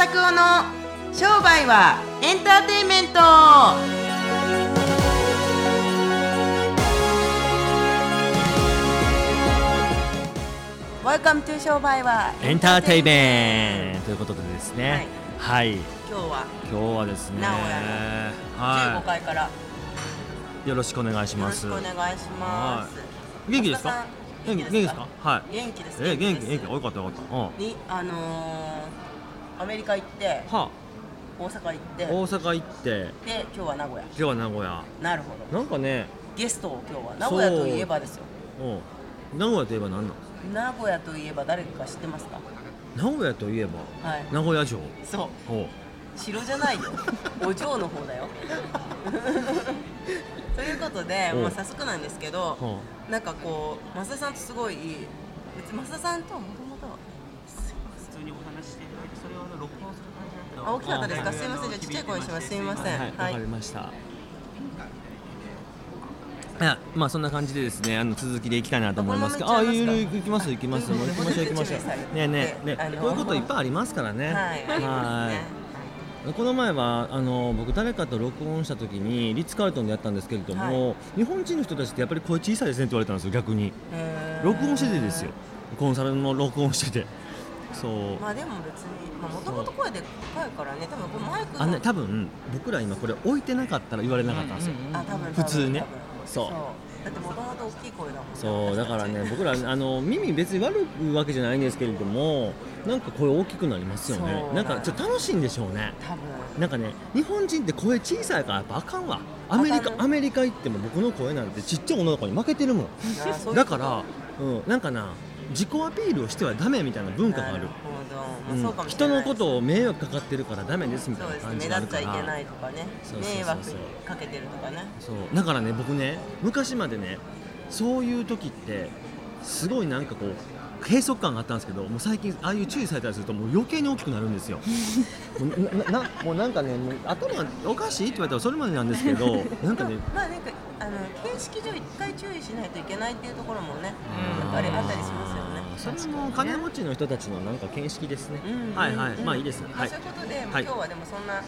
拓夫の商売はエンターテインメント。ワ e 商売はエンターテイメント。ということでですね。はい、今日は。今日はですね。名古屋15は階から。よいよろしくお願いしろます。しくお願いします。元気ですか？元気元気ですか？はい。元気ですえ元気元気。よかったよかった。うん。はにあのー、アメリカ行ってあ。大阪行って大阪行って。で今日は名古屋。今日は名古屋。なるほど。なんかね。ゲストを今日は名古屋といえばですよ。う。ん。名古屋といえば何なの名古屋といえば誰か知ってますか？名古屋といえば？はい。名古屋城？そう。ほう。城じゃないよ。お嬢の方だよ。ということで、うん。まあ、早速なんですけどほなんかこう増田さんとすごい別に増田さんとはもともそれを録音する感じだったあ大きかったですか？はい。すいません。じゃあちっちゃい声にします。すいません。はい。わかりました。まあそんな感じでですねあの続きでいきたいなと思いますけど。あこのままい行っちゃいますか？い行きます。行きます。もう行きましょう行きましょう。ねえねえねこういうこといっぱいありますからね。はい。この前はあの僕誰かと録音した時にリッツ・カールトンでやったんですけれども、は日本人の人たちってやっぱり声小さいですねって言われたんですよ逆に。録音しててですよ。コンサルの録音しててそう。まあでも別にもともと声でかいからね。多分このマイクのあのね多分僕ら今これ置いてなかったら言われなかったんですよ、あ多分普通ね。そう。だってもともと大きい声だもんそう。だからね 僕らあの耳別に悪いわけじゃないんですけれどもなんか声大きくなりますよね。なんかちょっと楽しいんでしょうね。多分。なんかね日本人って声小さいからやっぱあかんわ。アメリカアメリカ行っても僕の声なんてちっちゃい女の子に負けてるもん。だから、うん、なんかな自己アピールをしてはダメみたいな文化がある。人のことを迷惑かかってるからダメですみたいな感じがあるから。立っちゃいけないとかね。そうそうそうそう。迷惑かけてるとかね。そう。だからね僕ね昔までねそういう時ってすごいなんかこう閉塞感があったんですけどもう最近ああいう注意されたりするともう余計に大きくなるんですよ。もうななもうなんかね頭おかしいって言われたらそれまでなんですけど なんかねまあなんかあの形式上一回注意しないといけないっていうところもねやっぱりあったりしますよね。それも金持ちの人たちのなんか見識ですね、うん。はいはい、うん。まあいいです。ねまあ、はい。そういうことで、今日はでもそんな、ま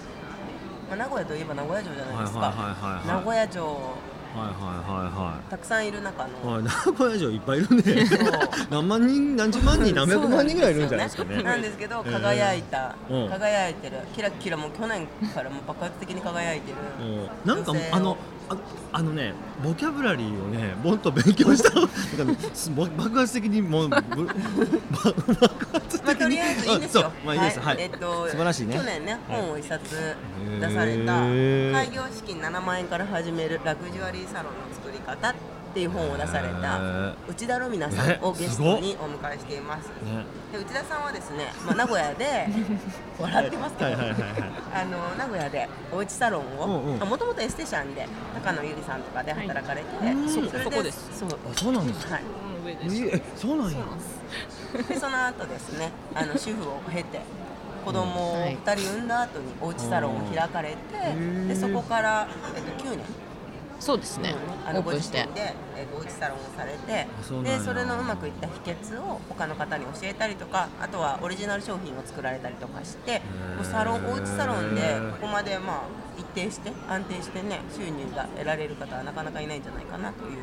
あ、名古屋といえば名古屋城じゃないですか、はいはいはいはいはい。名古屋城。はいはたくさんいる中の、いはい。はい名古屋城いっぱいいるね。そう。何万人何十万人何百万人ぐらいいるんじゃないですかね。なんですけど輝いた、うん。輝いてる。キラキラもう去年からもう爆発的に輝いてる、うん。なんかあのああのねボキャブラリーをねもっと勉強した。爆発的にもう 爆発的に。まあ、とりあえずいいんですよ。まあいいです。はい、えっと、素晴らしいね。去年ね、はい。本を一冊出された、開業資金7万円から始めるラグジュアリーサロンの作り方っていう本を出されへたー。内田ロミナさんえをゲストにお迎えしています。ね。で内田さんはですね、まあ、名古屋で 笑ってますけど、はいはいはいはい。あの名古屋でおうちサロンをもともとエステシャンで高野由里さんとかで働かれて、うん。それそこです。そう。あそうなんですか？はい。上でええそうなんや。でその後ですねあの主婦を経て子供をはい。2人産んだ後におうちサロンを開かれてうん。でそこから、えっと、9年そうですね。あオープンして。のご自身で、えっと、おうちサロンをされてそでそれのうまくいった秘訣を他の方に教えたりとかあとはオリジナル商品を作られたりとかしてー。もうサロンおうちサロンでここまでまあ一定して安定してね収入が得られる方はなかなかいないんじゃないかなという、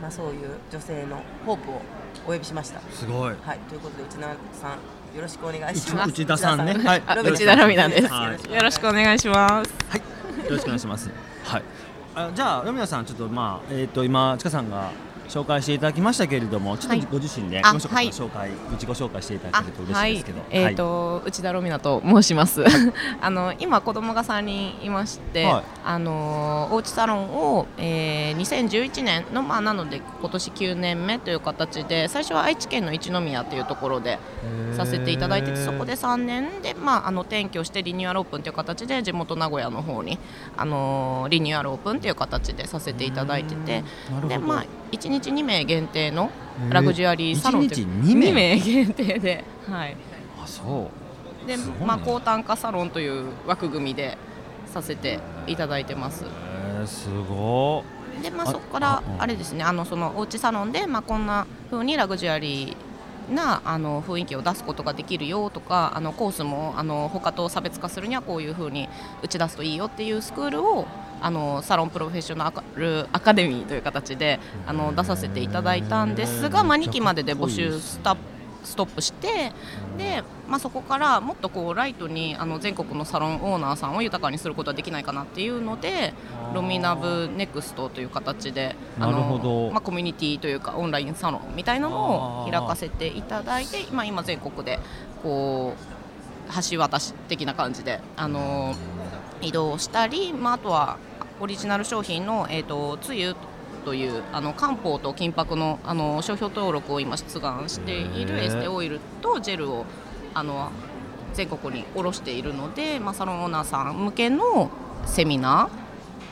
まあ、そういう女性のホープをお呼びしました。すごい。はい、ということで内田さんよろしくお願いします。内田さんね。はい。内田ロミナです。はい。よろしくお願いします。はい、よろしくお願いします。はい。あじゃあ、ロミナさん、ちょっと、まあ、えっ、と、今、ちかさんが。紹介していただきましたけれども、ちょっとご自身で、あご紹介はい。紹介、自己紹介していただけると嬉しいですけど。えっ、と、内田ロミナと申します。あの今子供が3人いまして、はい。あのおうちサロンを、えー、2011年のまあなので今年9年目という形で最初は愛知県の一宮というところでさせていただいててそこで3年でまああの転居してリニューアルオープンという形で地元名古屋の方にあのリニューアルオープンという形でさせていただいててでまあ1日2名限定のラグジュアリーサロンという。一日二名？二限定で。はい。あ、そう。でね。まあ、高単価サロンという枠組みでさせていただいてます。えー、すごで、まあ、あそこからあれですね。あのそのおうちサロンで、まあ、こんな風にラグジュアリなあの雰囲気を出すことができるよとかあのコースもあの他と差別化するにはこういうふうに打ち出すといいよっていうスクールをあのサロンプロフェッショナルアカデミーという形であの出させていただいたんですが、まあ、2期までで募集スタストップしてで、まあ、そこからもっとこうライトにあの全国のサロンオーナーさんを豊かにすることはできないかなっていうのでロミナブネクストという形であの、まあ、コミュニティというかオンラインサロンみたいなのを開かせていただいて、まあ、今全国でこう橋渡し的な感じであの移動したり、まあ、あとはオリジナル商品の、えーと、つゆというあの漢方と金箔のあの商標登録を今出願しているエステオイルとジェルをあの全国に卸しているので、まあ、サロンオーナーさん向けのセミナ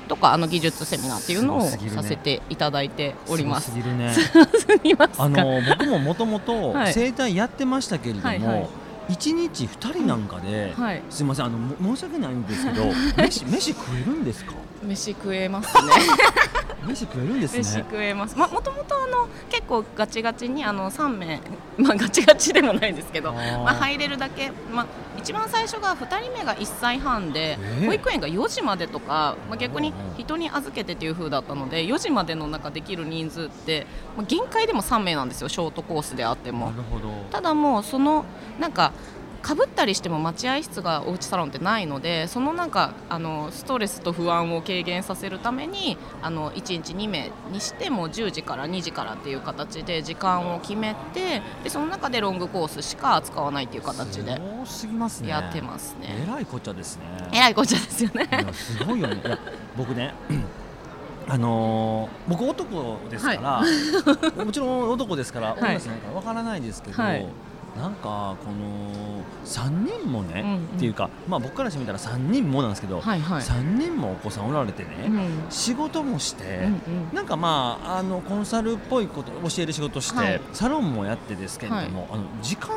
ーとかあの技術セミナーっていうのをさせていただいております。すね、あの僕ももともと整体やってましたけれども、はいはい。はい1日2人なんかで、はい、すみませんあの申し訳ないんですけど 飯飯食えるんですか？飯食えますね。飯食えるんですね。飯食えます。まもともとあの結構ガチガチにあの3名 まあガチガチでもないんですけどまあ入れるだけ。まあ一番最初が2人目が1歳半で、保育園が4時までとか、まあ、逆に人に預けてという風だったので4時までの中できる人数って、まあ、限界でも3名なんですよ。ショートコースであっても。ただもうそのなんかかぶったりしても待合室がおうちサロンってないのでそのなんかあのストレスと不安を軽減させるためにあの1日2名にしても10時から2時からっていう形で時間を決めてでその中でロングコースしか使わないっていう形でやってますね。えらいこっちゃですね。えらいこっちゃですよね。すごいよね。いや僕ね。あのー、僕男ですから、はい、もちろん男ですから女じゃないからわからないですけど、はいなんかこの3人もね、うんうん、っていうか、まあ、僕からしてみたら3人もなんですけど、はいはい、3人もお子さんおられてね、うん、仕事もして、うんうん、なんかまああのコンサルっぽいこと教える仕事して、はい、サロンもやってですけれども、はい、あの時間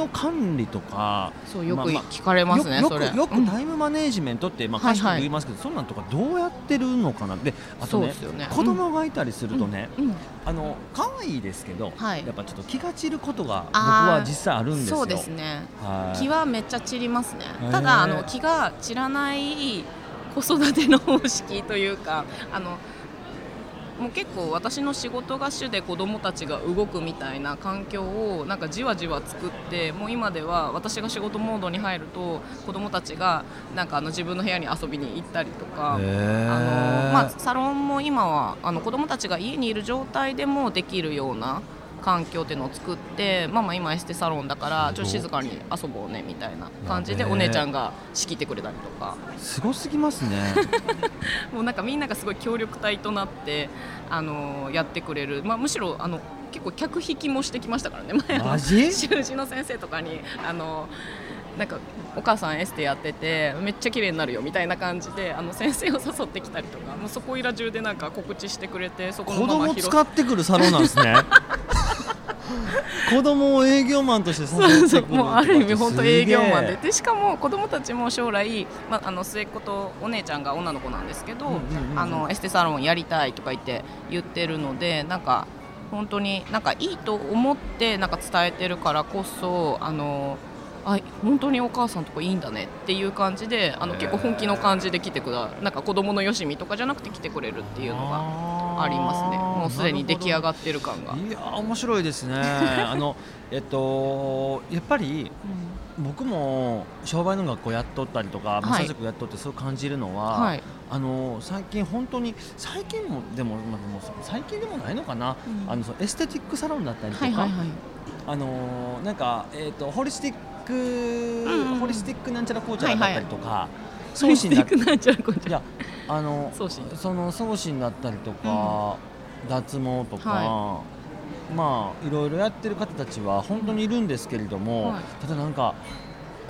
の管理とかそうよく聞かれますね、まあ、よくタイムマネジメントって、まあ、賢く言いますけど、はいはい、そんなんとかどうやってるのかな？であとねね。子供がいたりするとね、うん。うん、あの可愛いですけど、はい、やっぱちょっと気が散ることが僕は実際あるんですよ。そうですね、はい、気はめっちゃ散りますね。ただあの気が散らない子育ての方式というかあのもう結構私の仕事が主で子どもたちが動くみたいな環境をなんかじわじわ作ってもう今では私が仕事モードに入ると子どもたちがなんかあの自分の部屋に遊びに行ったりとかあの、まあ、サロンも今はあの子どもたちが家にいる状態でもできるような環境っていうのを作ってママ今エステサロンだからちょっと静かに遊ぼうねみたいな感じでお姉ちゃんが仕切ってくれたりとか。すごすぎますね。もうなんかみんながすごい協力隊となってあのやってくれる、まあ、むしろあの結構客引きもしてきましたからね前の 習字の先生とかにあのなんかお母さんエステやっててめっちゃ綺麗になるよみたいな感じであの先生を誘ってきたりとかもうそこいら中でなんか告知してくれてそこの子供使ってくるサロンなんですね 子供を営業マンとしてそうそうもうある意味本当営業マンで。でしかも子供たちも将来、まあ、あの末っ子とお姉ちゃんが女の子なんですけど、あのエステサロンやりたいとか言って言ってるのでなんか本当になんかいいと思ってなんか伝えてるからこそあのあ本当にお母さんとこいいんだねっていう感じであの結構本気の感じで来てくだなんか子供のよしみとかじゃなくて来てくれるっていうのがありますね。もうすでに出来上がってる感が。いや面白いですね。あのえっとやっぱり、うん、僕も商売の学校やっとったりとかマサ塾やっとってそう感じるのは、はい、あの最近本当に最近もでも、まあ、も最近でもないのかな、うん、あのエステティックサロンだったりとか、はいはいはい。あのなんか、えーとホリスティック、うん、ホリスティックなんちゃら紅茶だったりとか、送信だったり。いやあのその送信だったりとか、うん、脱毛とか、はい、まあいろいろやってる方たちは本当にいるんですけれども、はい、ただなんか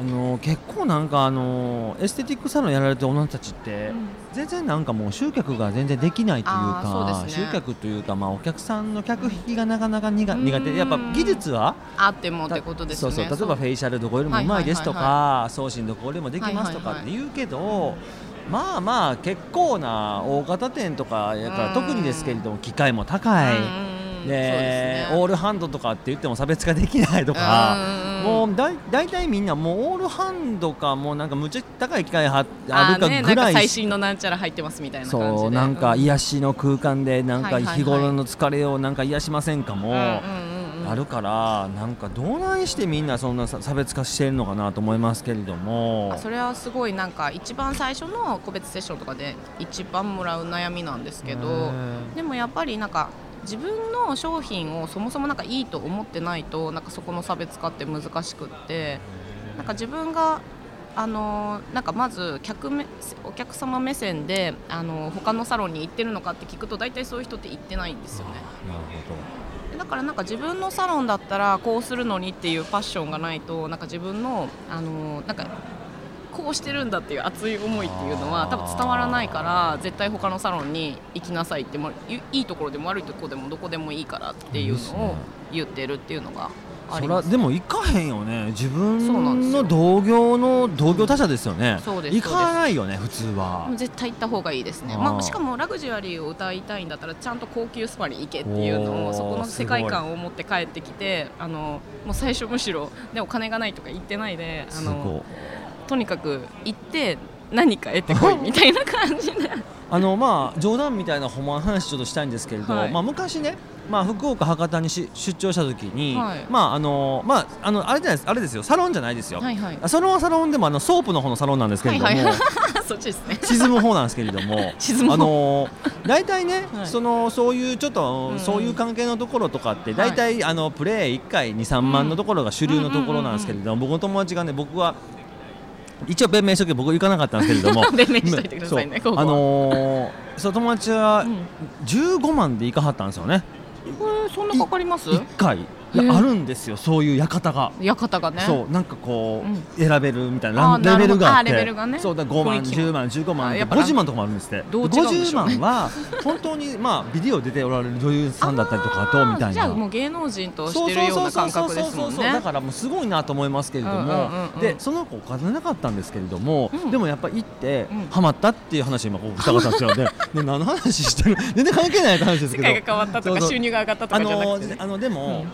あの結構なんかあのエステティックサロンやられてる女たちって、うん、全然なんかもう集客が全然できないというか、ね、集客というかまあお客さんの客引きがなかなか苦,、苦手。やっぱ技術はあってもってことですねそうそう例えばフェイシャルどこよりもうまいですとか送信どこよりもできますとかって言うけど、まあまあ結構な大型店とかやから特にですけれども機械も高い。でね。オールハンドとかって言っても差別化できないとか、うんもうだい大体みんなもうオールハンドかもうなんかむっちゃ高い機械はあるかぐらい。最新のなんちゃら入ってますみたいな感じで。そうなんかう癒しの空間でなんか日頃の疲れをなんか癒しませんかも、あるからなんかどないしてみんなそんなさ差別化してるのかなと思いますけれども。あそれはすごいなんか一番最初の個別セッションとかで一番もらう悩みなんですけど。でもやっぱりなんか自分の商品をそもそもなんかいいと思ってないとなんかそこの差別化って難しくってなんか自分があのなんかまず客目お客様目線であの他のサロンに行ってるのかって聞くと大体そういう人って行ってないんですよね。なるほでだからなんか自分のサロンだったらこうするのにっていうパッションがないとなんか自分のあのなんかこうしてるんだっていう熱い思いっていうのは多分伝わらないから絶対他のサロンに行きなさいってもいいいところでも悪いところでもどこでもいいからっていうのを言ってるっていうのがあそります。らでも行かへんよね。自分の同業の同業他社ですよね、そうです行かないよね普通は。絶対行った方がいいですね。まあ、しかもラグジュアリーを歌いたいんだったらちゃんと高級スパに行けっていうのをそこの世界観を持って帰ってきてあのもう最初むしろでお金がないとか言ってないであすごい。のとにかく行って何か得てこいみたいな感じで。あのまあ冗談みたいなほんまの話ちょっとしたいんですけれど、はい。まあ昔ねまあ福岡博多にし出張した時に、はい。まああのまああのあれじゃないですあれですよ。サロンじゃないですよ、はいはい。サロンはサロンでもあのソープの方のサロンなんですけれども、はいはい。そっちですね。沈む方なんですけれども 沈む方。あの大体ね、はい。そのそういうちょっと、うん。うんそういう関係のところとかってはい。大体、あのプレイ1回23万のところが主流のところなんですけれども、僕の友達がね僕は一応弁明しとけ僕行かなかったんですけれども。弁明しといてくださいねあのーその友達はうん。15万で行かはったんですよね。これそんなかかります？1回あるんですよそういう館が。館がね。そうなんかこう、うん。選べるみたいなレベルがあって。レベルがね。そうだ5万雰囲気も10万15万あやっぱ50万とかもあるんですって。どう違うんで50しょうね万は本当にまあビデオ出ておられる女優さんだったりとかとみたいな。じゃあもう芸能人としてるような感覚ですもんね。だからもうすごいなと思いますけれども、うんうんでその子お金なかったんですけれども、うん。でもやっぱ行って、うん。ハマったっていう話を今ここしたかったんですよでで何の話してる？全然関係ない話ですけど。世界が変わったとか収入が上がったとあかじゃなくてね。のあのでも、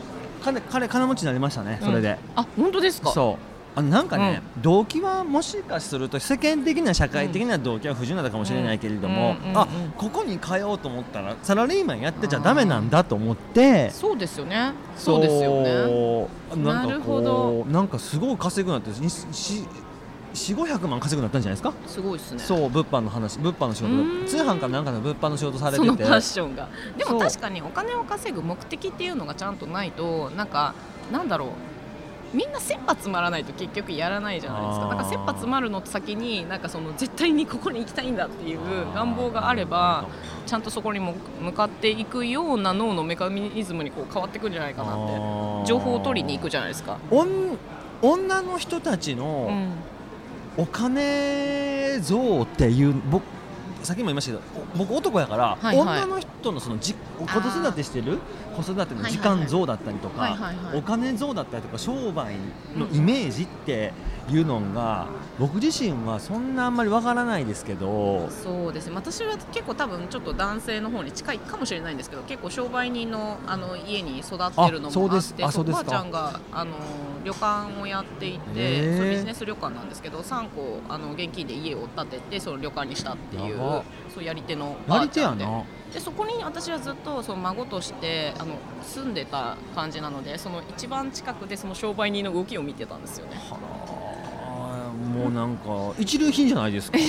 彼彼金持ちになりましたねそれで。あ本当ですか？そう。あのなんかね、動機はもしかすると世間的な社会的な動機は不純なのかもしれないけれども、うんうんうんうんあここに通おうと思ったらサラリーマンやってちゃダメなんだと思って。そうですよね。そう。ですよね。なんかなるほこど。うなんかすごい稼ぐなってしし4 5 0 0万稼ぐなったんじゃないですか、すごいですね。そう物販の話物販の仕事通販かなんかの物販の仕事されてて。そのパッションが。でも確かにお金を稼ぐ目的っていうのがちゃんとないとなんかなんだろう。みんな切羽詰まらないと結局やらないじゃないですか。あー。なんか切羽詰まるの先になんかその絶対にここに行きたいんだっていう願望があればちゃんとそこにも向かっていくような脳のメカニズムにこう変わっていくんじゃないかなって。情報を取りに行くじゃないですか。女の人たちの、うんお金像っていう僕さっきも言いましたけど僕男やから、はいはい。女の人のそのじ子育てしてる子育ての時間像だったりとか、はいはいはいお金像だったりとか商売のイメージっていうのが僕自身はそんなあんまりわからないですけど。そうですね。私は結構多分ちょっと男性の方に近いかもしれないんですけど結構商売人のあの家に育ってるのあそうです。もあっておばあちゃんがあの旅館をやっていてそうビジネス旅館なんですけど3個あの現金で家を建ててその旅館にしたっていうそうやり手のばやりあちゃんでそこに私はずっとその孫としてあの住んでた感じなのでその一番近くでその商売人の動きを見てたんですよね。はあもうなんか一流品じゃないですか。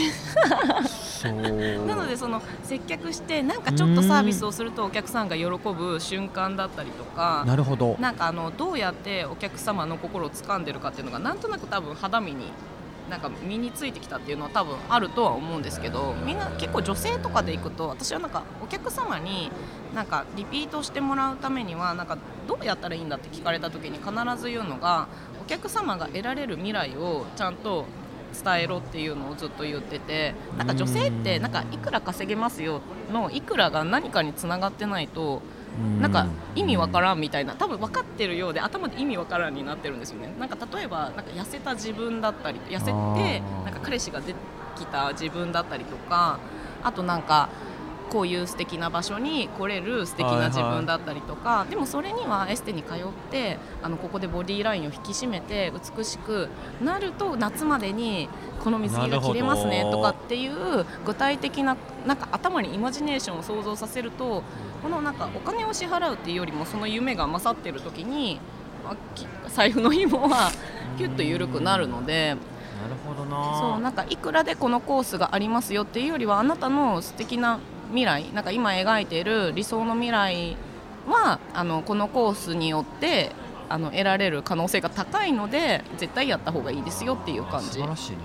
なのでその接客してなんかちょっとサービスをするとお客さんが喜ぶ瞬間だったりとかなるほど。なんかあのどうやってお客様の心を掴んでるかっていうのがなんとなく多分肌身になんか身についてきたっていうのは多分あるとは思うんですけどみんな結構女性とかで行くと私はなんかお客様になんかリピートしてもらうためにはなんかどうやったらいいんだって聞かれた時に必ず言うのがお客様が得られる未来をちゃんと伝えろっていうのをずっと言っててなんか女性ってなんかいくら稼げますよのいくらが何かにつながってないとなんか意味わからんみたいな。多分分かってるようで頭で意味わからんになってるんですよね。なんか例えばなんか痩せた自分だったり痩せてなんか彼氏ができた自分だったりとかあとなんかこういう素敵な場所に来れる素敵な自分だったりとか、でもそれにはエステに通ってあのここでボディーラインを引き締めて美しくなると夏までにこの水着が着れますねとかっていう具体的ななんか頭にイマジネーションを想像させるとこのなんかお金を支払うっていうよりもその夢が勝ってる時にあき財布の紐はキュッと緩くなるので。なるほどな。そうなんかいくらでこのコースがありますよっていうよりはあなたの素敵な未来なんか今描いている理想の未来はあのこのコースによってあの得られる可能性が高いので絶対やった方がいいですよっていう感じ。素晴らしいね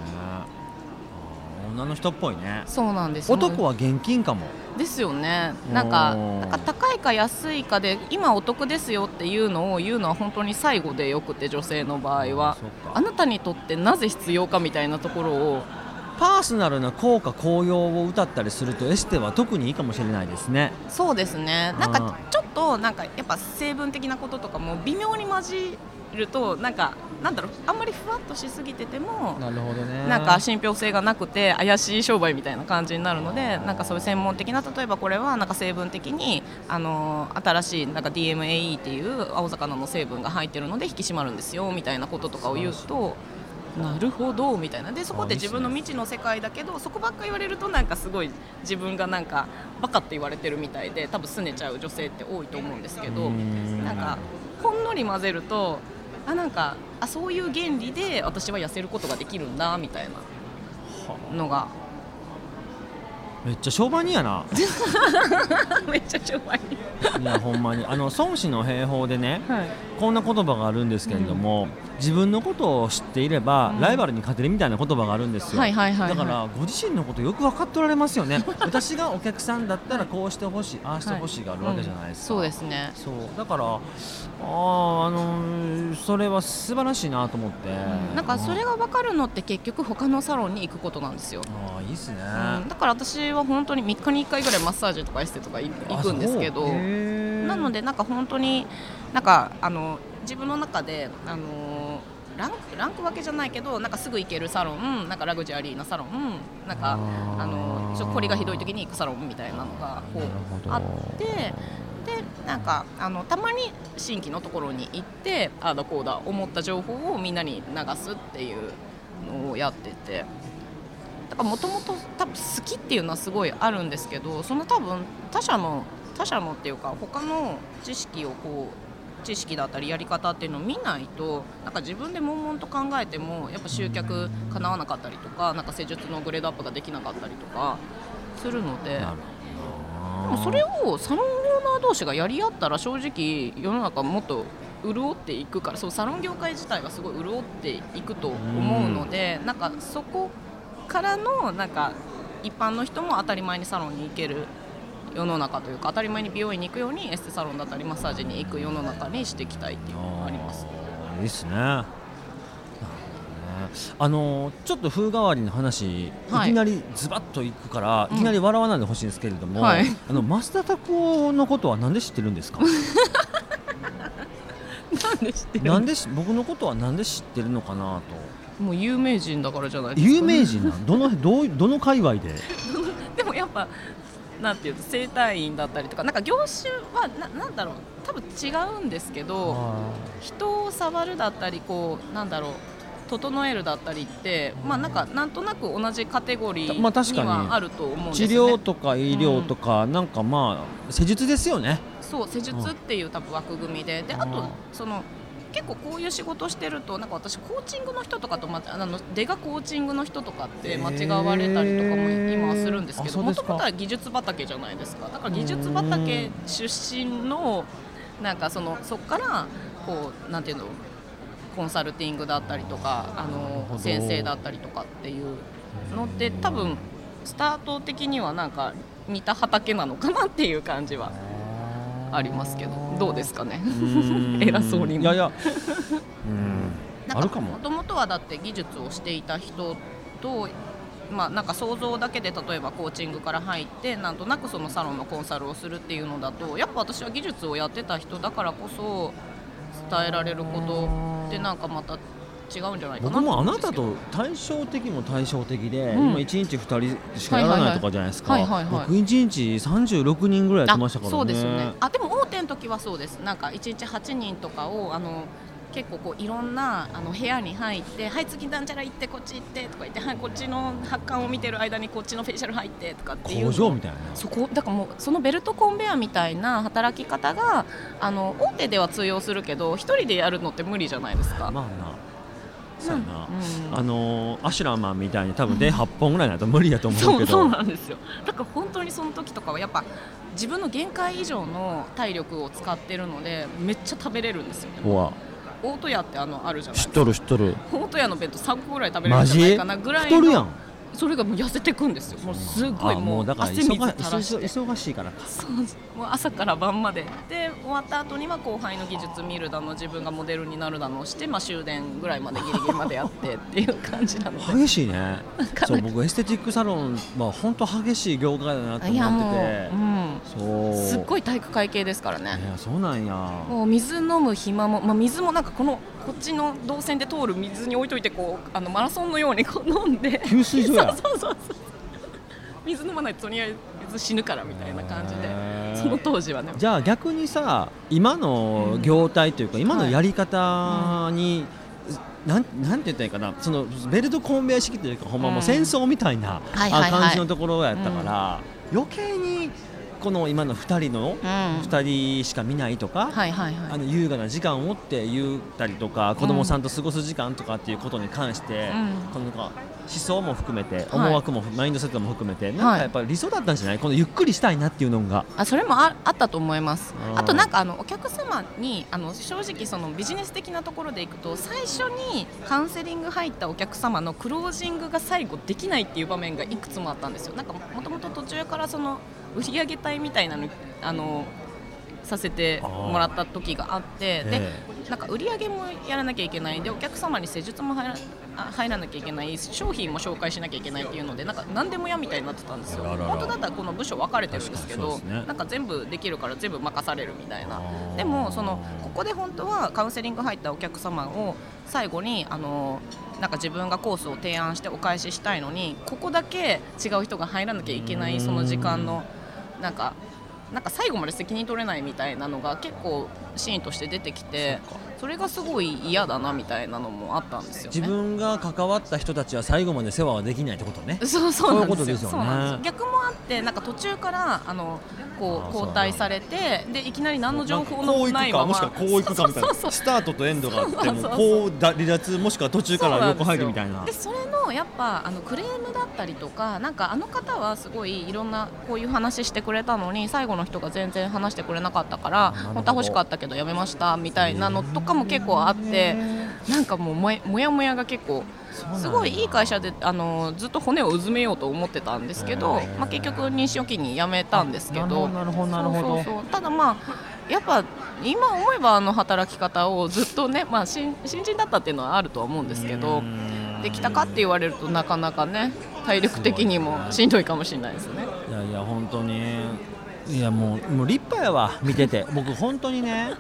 女の人っぽいね。そうなんです。男は現金かも。ですよね。なんかおーなんか高いか安いかで今お得ですよっていうのを言うのは本当に最後でよくて女性の場合は。あなたにとってなぜ必要かみたいなところをパーソナルな効果効用を歌ったりするとエステは特にいいかもしれないですね。そうですね。なんうん。かちょっとなんかやっぱ成分的なこととかも微妙に混じるとなんかなんだろうあんまりふわっとしすぎててもなるほどね。なんか信憑性がなくて怪しい商売みたいな感じになるのでなんかそういう専門的な例えばこれはなんか成分的にあの新しいなんか DMAE っていう青魚の成分が入ってるので引き締まるんですよみたいなこととかを言うと。なるほどみたいな。でそこって自分の未知の世界だけどそこばっか言われるとなんかすごい自分がなんかバカって言われてるみたいで多分拗ねちゃう女性って多いと思うんですけどうん。なんかほんのり混ぜるとあなんかあそういう原理で私は痩せることができるんだみたいなのが。めっちゃ商売人やな。めっちゃ商売いやほんまに。あの孫子の兵法でねはいこんな言葉があるんですけれども、自分のことを知っていれば、うん。ライバルに勝てるみたいな言葉があるんですよ、はいはいはいはい。だからご自身のことよく分かっておられますよね。私がお客さんだったらこうしてほしいああしてほしいがあるわけじゃないですか、う。ん。そうですね。そう。だからあーあのそれは素晴らしいなと思って、なんかそれが分かるのって結局他のサロンに行くことなんですよ、ああいいっすね、うん、だから私は本当に3日に1回ぐらいマッサージとかエステとか行行くんですけどなのででなんか本当になんかあの自分の中であのランクランク分けじゃないけどなんかすぐ行けるサロンなんかラグジュアリーなサロンなんかあのちょっと凝りがひどい時に行くサロンみたいなのがこうあってでなんかあのたまに新規のところに行ってああだこうだ思った情報をみんなに流すっていうのをやってて。だからもともと多分好きっていうのはすごいあるんですけどその多分他者の他者のっていうか他の知識をこう知識だったりやり方っていうのを見ないとなんか自分で悶々と考えてもやっぱ集客かなわなかったりとかなんか施術のグレードアップができなかったりとかするので。でもそれをサロンオーナー同士がやり合ったら正直世の中もっと潤っていくからそうサロン業界自体がすごい潤っていくと思うのでなんかそこからのなんか一般の人も当たり前にサロンに行ける世の中というか当たり前に美容院に行くようにエステサロンだったりマッサージに行く世の中にしていきたいっていうのがあります。いいっすね。ね。あのーちょっと風変わりの話、はい。い、きなりズバッといくから、うん。いきなり笑わないでほしいんですけれども、はい。あの増田拓夫のことはなんで知ってるんですか？なんで知ってる？なんでし僕のことはなんで知ってるのかなと。もう有名人だからじゃないですか有名人なんどのどうどの界隈で？でもやっぱなんていうの整体院だったりとかなんか業種はななんだろう多分違うんですけど人を触るだったりこうなんだろう整えるだったりってまあなんかなんとなく同じカテゴリーまあ確かに。にはあると思うんです治よね。療とか医療とか、なんかまあ施術ですよね。そう施術っていう多分枠組みで。であとうん。その結構こういう仕事してるとなんか私コーチングの人とかと、ま、あの出がコーチングの人とかって間違われたりとかも今はするんですけどもともとは技術畑じゃないですか。だから技術畑出身のなんかそのそこからこうなんていうのコンサルティングだったりとかあの先生だったりとかっていうのって多分スタート的にはなんか似た畑なのかなっていう感じはありますけどどうですかね？偉そうにいやいや。うん。あるかも。もともとはだって技術をしていた人とまあなんか想像だけで例えばコーチングから入ってなんとなくそのサロンのコンサルをするっていうのだとやっぱ私は技術をやってた人だからこそ伝えられることってなんかまた違うんじゃないかな。僕もあなたと対照的も対照的で、うん。今1日2人しかやらないとかじゃないですか、はいはいはいはい。はい僕1日36人ぐらいやってましたからね。そうですよね。あでも大手の時はそうです。なんか1日8人とかをあの結構こういろんなあの部屋に入ってはい次なんちゃら行ってこっち行ってとか言ってはいこっちの発汗を見てる間にこっちのフェイシャル入ってとかっていう工場みたいな。そこだからもうそのベルトコンベヤーみたいな働き方があの大手では通用するけど一人でやるのって無理じゃないですか。まあなそうやな、うん。あのーアシュラマンみたいに多分電8本ぐらいないと無理やと思うけど。そうそうなんですよ。だから本当にその時とかはやっぱ自分の限界以上の体力を使ってるのでめっちゃ食べれるんですよ。ね大戸屋ってあのあるじゃない知っとる知っとる。大戸屋の弁当3個ぐらい食べれるんじゃないかなぐらいの太るやんそれがもう痩せてくんですよ。もうすごいあもう汗水忙垂らして。忙忙しいからか。そうもう朝から晩まで。で終わった後には後輩の技術見るだの自分がモデルになるだのをして、まあ、終電ぐらいまでギリギリまでやってっていう感じなので 激しいね。そう僕エステティックサロンは本当激しい業界だなと思ってて。うん、そう。すっごい体育会系ですからね。いやそうなんや。もう水飲む暇も、まあ、水もなんかこのこっちの動線で通る水に置いといてこうあのマラソンのようにこう 飲んで。給水所や。そうそうそう水飲まないととりあえず死ぬからみたいな感じでその当時はね。じゃあ逆にさ今の業態というか、今のやり方に、なんなんて言ったらいいかな。そのベルトコンベヤー式というかほんまもう戦争みたいな、感じのところやったから、余計にこの今の2人の、うん。2人しか見ないとか、あの優雅な時間をって言ったりとか子供さんと過ごす時間とかっていうことに関して、うん。このなんか思想も含めてはい。思惑も、マインドセットも含めてなんかやっぱり理想だったんじゃない？このゆっくりしたいなっていうのが。あそれもああったと思います。あとなんかあのお客様にあの正直そのビジネス的なところでいくと最初にカウンセリング入ったお客様のクロージングが最後できないっていう場面がいくつもあったんですよ。なんかもともと途中からその売上帯みたいなのあのさせてもらった時があってでえなんか売り上げもやらなきゃいけないでお客様に施術も入らあ入らなきゃいけない商品も紹介しなきゃいけないっていうのでなんか何でもやみたいになってたんですよ。本当だったらこの部署分かれてるんですけどね。なんか全部できるから全部任されるみたいな。でもそのここで本当はカウンセリング入ったお客様を最後にあのなんか自分がコースを提案してお返ししたいのにここだけ違う人が入らなきゃいけないその時間のなんかなんか最後まで責任取れないみたいなのが結構シーンとして出てきてそれがすごい嫌だなみたいなのもあったんですよね。自分が関わった人たちは最後まで世話はできないってことね。そうそうなんですよ。ね。逆もあってなんか途中からあのこう交代されてでいきなり何の情報ないまま。もしくはこう行くかみたいな。スタートとエンドがあってもこうだ離脱もしくは途中から横入るみたいな。でそれのやっぱあのクレームだったりとかなんかあの方はすごいいろんなこういう話してくれたのに最後の人が全然話してくれなかったから本当は欲しかったけどやめましたみたいなのとかも結構あってなんかもうもやもやが結構すごいいい会社であのずっと骨をうずめようと思ってたんですけど、まあ、結局妊娠を機に辞めたんですけどなるほどなるほどそうそうそう。ただまあやっぱ今思えばあの働き方をずっとね、まあ、新新人だったっていうのはあるとは思うんですけどできたかって言われるとなかなかね体力的にもしんどいかもしれないですね。いやいや本当にいやもうもう立派やわ見てて。僕本当にね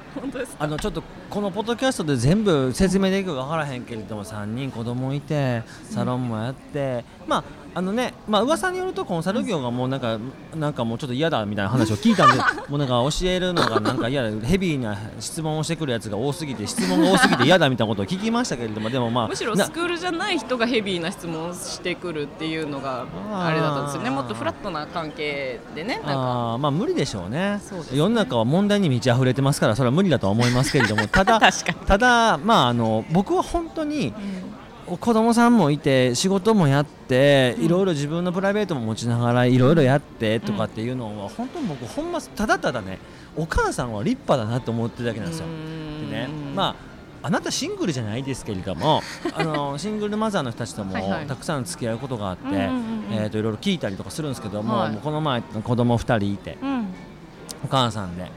あのちょっとこのポッドキャストで全部説明できるか？分からへんけれども3人子供いてサロンもやって、まああのねまあ噂によるとコンサル業がもうなんかなんかもうちょっと嫌だみたいな話を聞いたんで もうなんか教えるのがなんか嫌だヘビーな質問をしてくるやつが多すぎて質問が多すぎて嫌だみたいなことを聞きましたけれどもでもまあむしろなスクールじゃない人がヘビーな質問をしてくるっていうのがあれだったんですよね。もっとフラットな関係でねなんか。あーまあ無理でしょうね。そうね。世の中は問題に満ち溢れてますからそれは無理だとは思いますけれどもただ ただまああの僕は本当に子供さんもいて仕事もやっていろいろ自分のプライベートも持ちながらいろいろやってとかっていうのは本当に僕ほんまただただねお母さんは立派だなと思ってるだけなんですよ。でねまああなたシングルじゃないですけれども あのシングルマザーの人たちともたくさん付き合うことがあって、いろいろ聞いたりとかするんですけども,、はい。もうこの前子供2人いてうんうんお母さんで。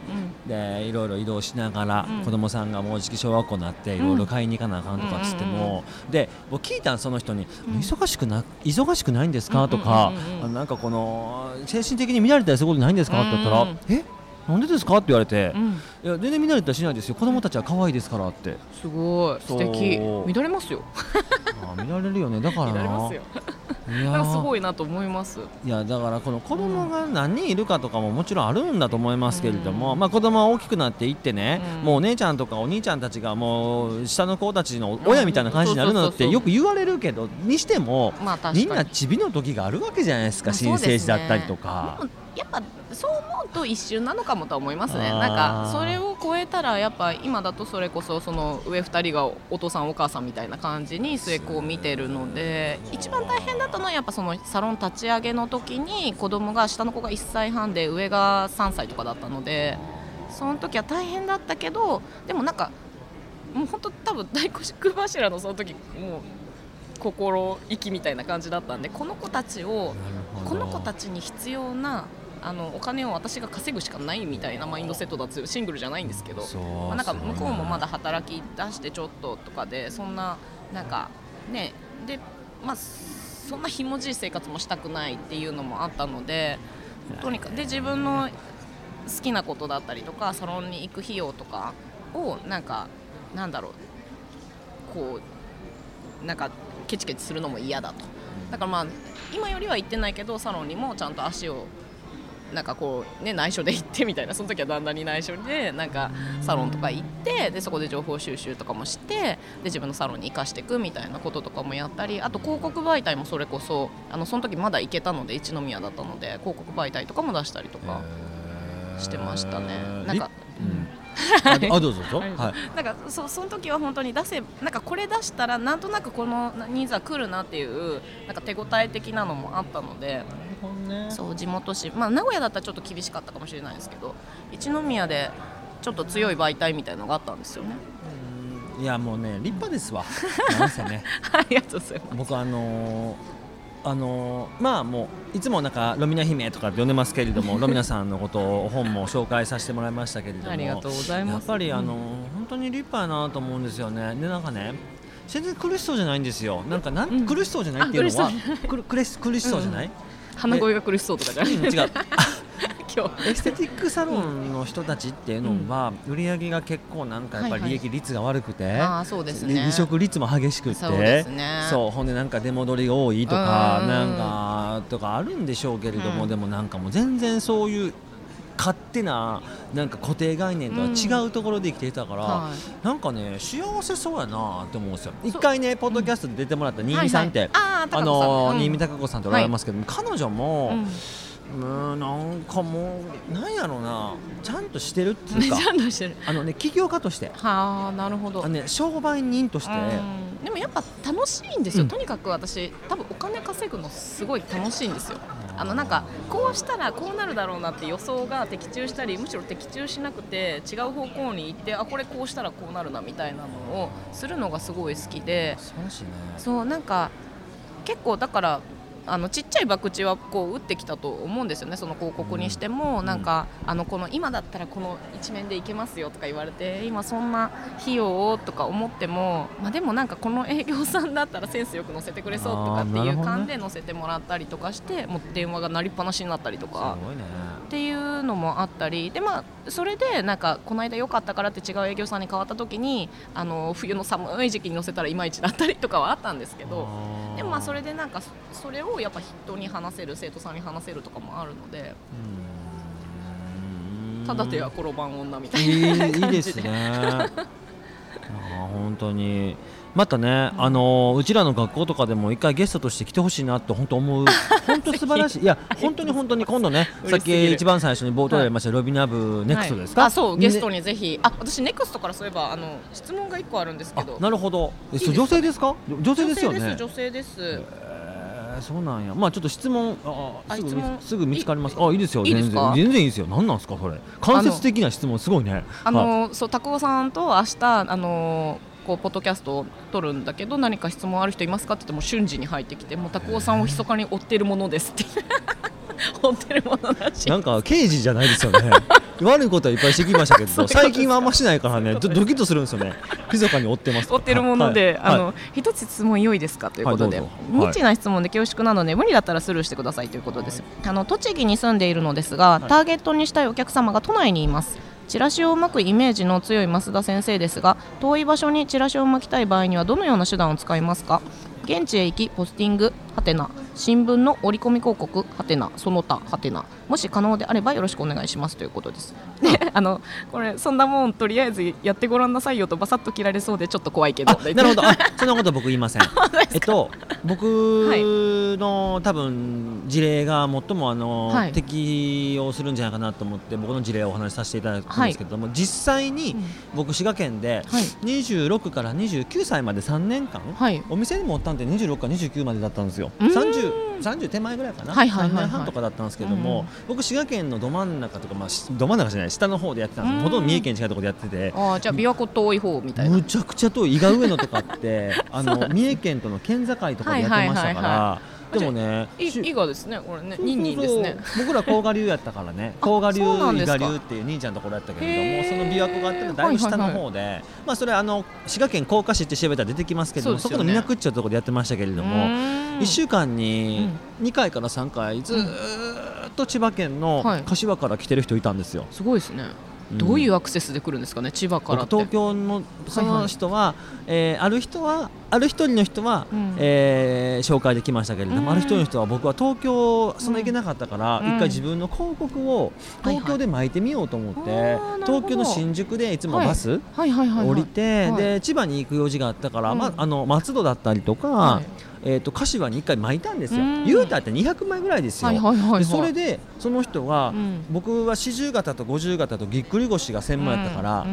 でいろいろ移動しながら、うん。子供さんがもうじき小学校になっていろいろ買いに行かなあかんとかっつっても、で僕聞いたんその人に、うん。忙しくな忙しくないんですか?」とか、うなんかこの精神的に乱れたりすることないんですか?」って言ったら「うんえ？なんでですか？って言われて、うん、いや全然見慣れたりしないですよ。子供たちは可愛いですからって。すごい。素敵。そう。見られますよ。あ見られるよね。だから見られなますよいやだからすーごいなと思います。いやだからこの子供が何人いるかとかももちろんあるんだと思いますけれども、うん。まあ子供は大きくなっていってね、うん。もうお姉ちゃんとかお兄ちゃんたちがもう下の子たちの親みたいな感じになるのってうんよく言われるけどにしてもまあみんなちびの時があるわけじゃないですかまあ新生児だったりとか。で。もやっぱそう思うと一瞬なのかもとは思いますね。なんかそれを超えたらやっぱ今だとそれこそその上2人がお父さんお母さんみたいな感じに末っ子を見てるので一番大変だったのはやっぱそのサロン立ち上げの時に子供が下の子が1歳半で上が3歳とかだったのでその時は大変だったけどでもなんかもう本当多分大黒柱のその時もう心意気みたいな感じだったんでこの子たちをこの子たちに必要なあのお金を私が稼ぐしかないみたいなマインドセットだとシングルじゃないんですけど、まあ、なんか向こうもまだ働き出してちょっととかでそんななんかねでまあそんなひもじい生活もしたくないっていうのもあったのでとにかくで自分の好きなことだったりとかサロンに行く費用とかをなんかなんだろうこうなんかケチケチするのも嫌だと。だからまあ今よりは行ってないけどサロンにもちゃんと足をなんかこうね内緒で行ってみたいなその時は旦那に内緒でなんかサロンとか行ってでそこで情報収集とかもしてで自分のサロンに生かしていくみたいなこととかもやったりあと広告媒体もそれこそあのその時まだ行けたので一宮だったので広告媒体とかも出したりとかしてましたね。なんかうん。ああどうぞはい。なんかそその時は本当に出せなんかこれ出したらなんとなくこのニーズは来るなっていうなんか手応え的なのもあったのでそう地元紙、まあ、名古屋だったらちょっと厳しかったかもしれないですけど一宮でちょっと強い媒体みたいのがあったんですよね。いやもうね立派ですわ。なんせね。ありがとうございます。僕あのーあのーまあもういつもなんかロミナ姫とかって呼んでますけれども ロミナさんのことを本も紹介させてもらいましたけれどもありがとうございます。やっぱりあのーうん本当に立派やなと思うんですよね。でなんかね全然苦しそうじゃないんですよ。なんかなん、うん。苦しそうじゃないっていうのは苦しそうじゃない、鼻声が苦しそうとかじゃない。うん違う 今日。エステティックサロンの人たちっていうのは、売り上げが結構なんかやっぱり利益率が悪くて、ああそうですね。離職率も激しくってそうですねそうほんでなんか出戻りが多いとかうんなんかとかあるんでしょうけれども、うんでもなんかもう全然そういう勝手ななんか固定概念とは違うところで生きていたから、はい。なんかね幸せそうやなって思うんですよ。一回ねポッドキャストで出てもらった新見さんって、はいはい。あのうん。新見貴子さんとおられますけども、彼女も、うん。うん、なんかもうなんやろうなちゃんとしてるっていうか ちゃんとしてる。あのね起業家として。はあなるほど。あの、。ね、商売人として、うん。でもやっぱ楽しいんですよ、うん。とにかく私多分お金稼ぐのすごい楽しいんですよあのなんかこうしたらこうなるだろうなって予想が的中したりむしろ的中しなくて違う方向に行ってあこれこうしたらこうなるなみたいなのをするのがすごい好きで。そうなんか結構だからあのちっちゃい博打はこう打ってきたと思うんですよね、その広告にしても、んなんかあのこの今だったらこの一面でいけますよとか言われて、今、そんな費用をとか思っても、まあ、でもなんかこの営業さんだったらセンスよく載せてくれそうとかっていう感で載せてもらったりとかして、もう電話が鳴りっぱなしになったりとか。すごいねっていうのもあったりで、まあ、それでなんかこの間良かったからって違う営業さんに変わった時にあの冬の寒い時期に乗せたらいまいちだったりとかはあったんですけどでもまあそれでなんかそそれをやっぱ人に話せる生徒さんに話せるとかもあるのでうん。ただでは転ばん女みたいな感じいいですね本当に。またね、あのーうちらの学校とかでも一回ゲストとして来てほしいなって本当思う。本当素晴らしい。いや 本当に本当に 今度ねさっき一番最初に冒頭でやりました、ロビナブネクストですか、はい。あそうゲストににぜひ、あ私ネクストからそういえばあの質問が一個あるんですけあどなるほど。えそい女性ですか？女性ですよね。女性です女性ですえーそうなんや。まあちょっと質問ああすぐすぐ見つかります。あいいですよ全然。全然いいですよ。何なんですかそれ。間接的な質問すごいね。あはい。のそう拓夫さんと明日あのこうポッドキャストを撮るんだけど何か質問ある人いますか？って言っても瞬時に入ってきてもう拓夫さんを密かに追ってるものですって。持ってるものらし。いなんか刑事じゃないですよね。悪いことはいっぱいしてきましたけど 最近はあんましないからね。ドドキッとするんですよね。密かに追ってます追ってるもので、はい。あの一つ質問良いですか？ということで、はいどうぞ。はい。ニッチな質問で恐縮なので無理だったらスルーしてくださいということです、あの栃木に住んでいるのですが、ターゲットにしたいお客様が都内にいますチラシを巻くイメージの強い増田先生ですが遠い場所にチラシを巻きたい場合にはどのような手段を使いますか？現地へ行きポスティングはてな新聞の折り込み広告はてなその他はてなもし可能であればよろしくお願いします。ということです。あのこれそんなもんとりあえずやってごらんなさいよとバサッと切られそうでちょっと怖いけど。あなるほど。あそんなこと僕言いません。えっと僕はい。の多分事例が最もあの、はい。適用するんじゃないかなと思って僕の事例をお話しさせていただくんですけれども、実際にうん。僕滋賀県ではい。26から29歳まで3年間、はい。お店に持ったんで26から29までだったんですよ。うーん。30, 30手前ぐらいかな、はいはいはいはい。3年半とかだったんですけども、うん。僕滋賀県のど真ん中とか、まあ、しど真ん中じゃない下の方でやってたんですうん。ほとんど三重県に近いところでやってて。ああじゃあ琵琶湖遠い方みたいな。むちゃくちゃ遠い。伊賀上野とかってあの 三重県との県境とかでやってましたから、はいはいはいはでもねいし伊賀ですねこれね。ニンニンですね。僕ら甲賀流やったからね。あ甲賀流伊賀流っていう兄ちゃんのところやったけれどもその琵琶湖があってだいぶ下の方で、まあそれあの滋賀県甲賀市って調べたら出てきますけどもそ,、ね。この港区っていうところでやってましたけれども、1週間に2回から3回ずーっと千葉県のはい。柏から来てる人いたんですよ。すごいですね。うん。どういうアクセスで来るんですかね千葉からって。僕東京のその人は、えーある人はある一人の人は、うん。えー紹介できましたけれども、うん。ある一人の人は僕は東京そんな行けなかったから、うん。一回自分の広告を東京で巻いてみようと思って、はいはい東京の新宿でいつもバス、はい降りて、はい。で千葉に行く用事があったから、うん。まあ、あの松戸だったりとか、はい。えー、と柏に1回巻いたんですよ、うん。言うたって200枚ぐらいですよ、はいはいはいはい。でそれでその人が、うん。僕は四十型と五十型とぎっくり腰が専門やったから、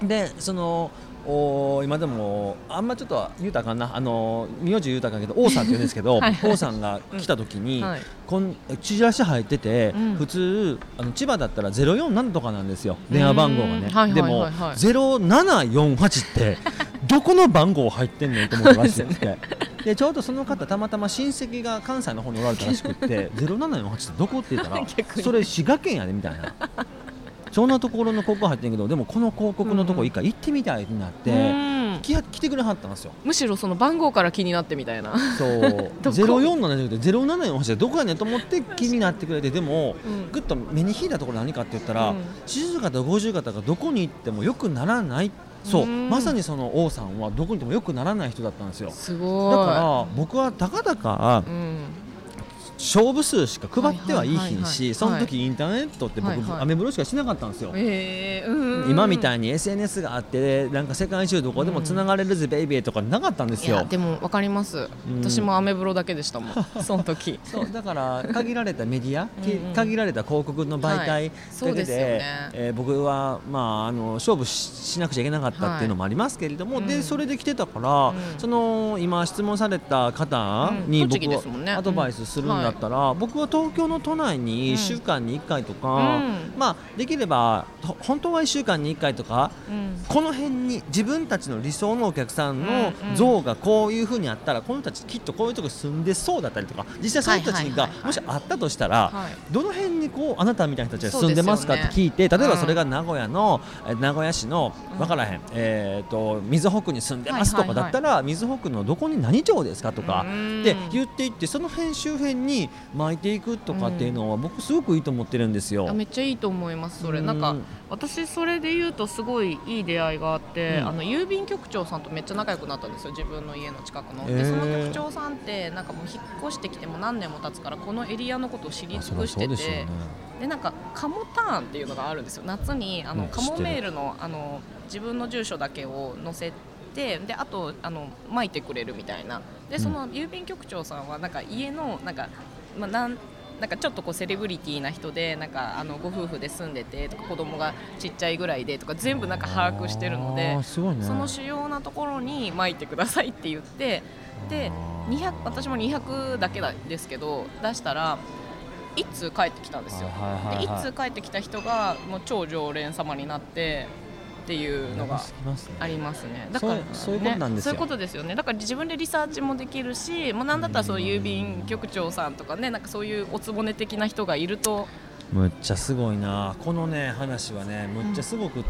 うん。でそのお今でもあんまちょっと言うたかんな。あの名字言うたかんけど王さんって言うんですけどはい。はい王さんが来た時に、はい。こんチラシ入ってて、うん。普通あの千葉だったら047とかなんですよ。電話番号がね、でもはいはい0748ってどこの番号入ってんねんと思ったらしくて。でちょうどその方たまたま親戚が関西の方におられたらしくって0748ってどこって言ったら それ滋賀県やでみたいなそんなところの広告入ってんけどでもこの広告のとこ一回行ってみたいになって、うん。来や来てくれはったんですよ。むしろその番号から気になってみたいな。そう。どこ？04なんじゃなくて0748でどこやねんと思って気になってくれてでも、うん。ぐっと目に引いたところ何かって言ったら、うん。40型50型がどこに行ってもよくならない。そう。うん。まさにその王さんはどこに行ってもよくならない人だったんですよ。すごい。だから僕はたかだかうん勝負数しか配ってはいいひんしその時インターネットって僕、はアメブロしかしなかったんですよ、今みたいに SNS があってなんか世界中どこでもつながれるぜ、ベイビーとかなかったんですよ。でもわかります、うん。私もアメブロだけでしたもん その時。そうだから限られたメディア 限られた広告の媒体だけで,、えー僕は、まあ、あの勝負ししなくちゃいけなかったっていうのもありますけれども、でそれで来てたから、うん。その今質問された方に僕はアドバイスするんだったら、僕は東京の都内に1週間に1回とか、うん。まあ、できればほ本当は1週間に1回とかうん。この辺に自分たちの理想のお客さんのうんうん。像がこういうふうにあったらこの人たちきっとこういうとこ住んでそうだったりとか実際その人たちがはいはいはいはいもしあったとしたらはい。どの辺にこうあなたみたいな人たちが住んでますかって聞いて例えばうんそれが名古屋のえ名古屋市のうん。分からへんえーと瑞穂区に住んでますとかはいはいはいだったら瑞穂区のどこに何町ですかとかうん。で言っていってその辺周辺に巻いていくとかっていうのは僕すごくいいと思ってるんですよ。あ。めっちゃいいと思いますそれ。うん。なんか私それで言うとすごいいい出会いがあって、うん。あの郵便局長さんとめっちゃ仲良くなったんですよ自分の家の近くの、でその局長さんってなんかもう引っ越してきても何年も経つからこのエリアのことを知り尽くしててでなんかカモターンっていうのがあるんですよ。夏にあの、うんカモメールのあの自分の住所だけを載せてであとあの巻いてくれるみたいなでその郵便局長さんはなんか家のなんか、まあ、なんなんかちょっとこうセレブリティな人でなんかあのご夫婦で住んでてとか子供がちっちゃいぐらいでとか全部なんか把握してるのあでその主要なところに巻いてくださいって言ってで200私も200だけですけど出したら1通帰ってきたんですよ。で1通帰ってきた人がもう超常連様になってっていうのがありますね。だから、ね、そういうことなんですよ。そういうことですよね。だから自分でリサーチもできるし、もうなんだったらそういう郵便局長さんとかね、なんかそういうおつぼね的な人がいると、むっちゃすごいな。このね話はねむっちゃすごくって、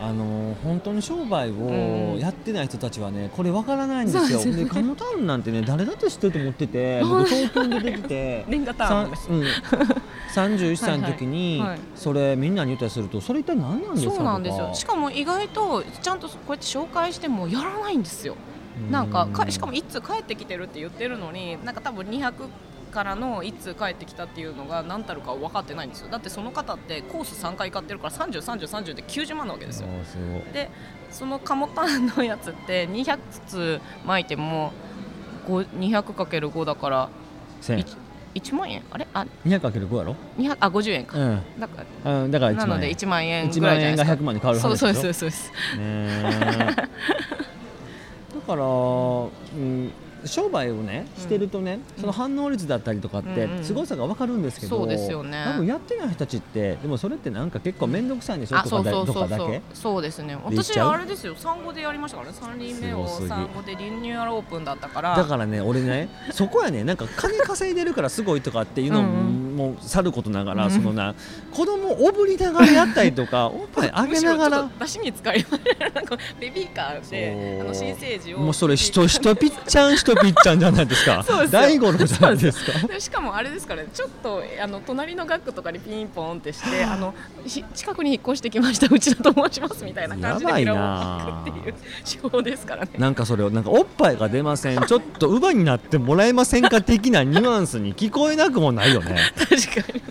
あの本当に商売をやってない人たちはねこれわからないんですよ、ですよね。でカモタウンなんてね誰だって知ってると思ってて 僕東京に出てきてレンガタウン31歳の時にそれみんなに言ったりするとそれ一体何なんですかそうなんですよ。しかも意外とちゃんとこうやって紹介してもやらないんですよ。なんかかしかも一通帰ってきてるって言ってるのになんか多分200からの一通帰ってきたっていうのが何たるか分かってないんですよ。だってその方ってコース3回買ってるから303030で90万なわけですよ。でそのカモタンのやつって200通巻いても 200×5 だから1000 1, 万円？あれ？あ 200×5 やろ、200あ50円か、うん。だからうん、だから1なので万円1万円1ぐら万円がいじゃないですか。100万に変わるそう話でしょ？そうそうそうですね だから、うん、商売をねしてるとね、その反応率だったりとかってうんうん。凄さが分かるんですけど、そうですよね。多分やってない人たちってでもそれってなんか結構面倒くさいんでしょとかだだけ？そうですね。私あれですよ。産後でやりましたからね。3輪目を産後でリニューアルオープンだったから。だからね俺ねそこやねなんか金稼いでるからすごいとかっていうのうんももうさることながら、うん。そのな子供をおぶりながらやったりとか おっぱいあげながら。と出しに使いなんかベビーカーであの新生児を。もうそれしとしとぴっちゃんしとぴっちゃんじゃないですか。大五郎じゃないですか。でしかもあれですからねちょっとあの隣の学区とかにピンポンってしてあ。のひ近くに引っ越してきましたうちだと申しますみたいな感じでやばいビラなを書くっていう手法ですからね。なんかそれをなんかおっぱいが出ません。ちょっと乳母になってもらえませんか的なニュアンスに聞こえなくもないよね 確かに。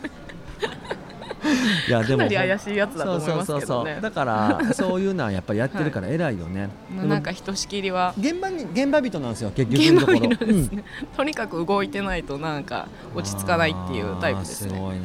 いやでも怪しいやつだと思いますけどね。そうそうそうそう。だから そういうのはやっぱりやってるから偉いよね、まあなんかひとしきりは。現場に現場人なんですよ結局現場のところ。見るんとにかく動いてないとなんか落ち着かないっていうタイプですね。すごいね。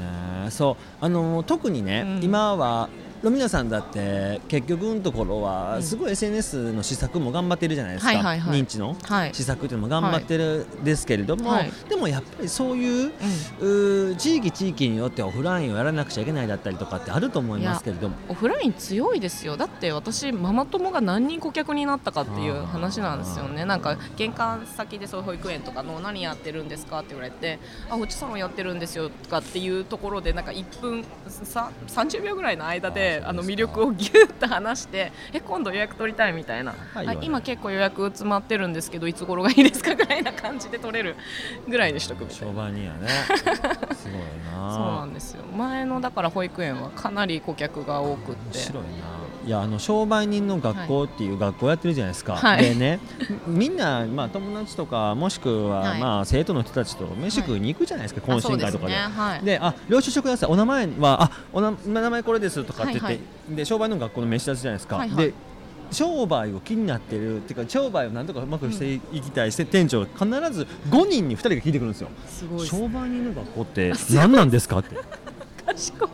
そう。あの特にね、うん。今はロミナさんだって結局のところはすごい SNS の施策も頑張ってるじゃないですか、認知のはい。施策っていうのも頑張ってるですけれども、はい。でもやっぱりそういう,、地域地域によってオフラインをやらなくちゃいけないだったりとかってあると思いますけれども。オフライン強いですよ。だって私ママ友が何人顧客になったかっていう話なんですよね。なんか玄関先でそういう保育園とかの何やってるんですか？って言われてあおちサロンやってるんですよとかっていうところでなんか1分さ30秒ぐらいの間であの魅力をギュッと話してえ今度予約取りたいみたいな、はい。あ今結構予約詰まってるんですけどいつ頃がいいですかぐらいな感じで取れるぐらいでしとくみたいな。商売人やね。すごいな。そうなんですよ。前のだから保育園はかなり顧客が多くって。面白いないやあの商売人の学校っていう学校やってるじゃないですか、はい。でねみんな、まあ、友達とかもしくは、はい。まあ、生徒の人たちと飯食いに行くじゃないですか、懇親会とかで。であ領収書ください。お名前はあおな名前これですとかって言って、はいはで商売の学校の飯出すじゃないですか、はいはい。で商売を気になってるっていうか商売をなんとかうまくしていきたいして、店長が必ず5人に2人が聞いてくるんですよ。すごいです商売人の学校って何なんですかって。賢い。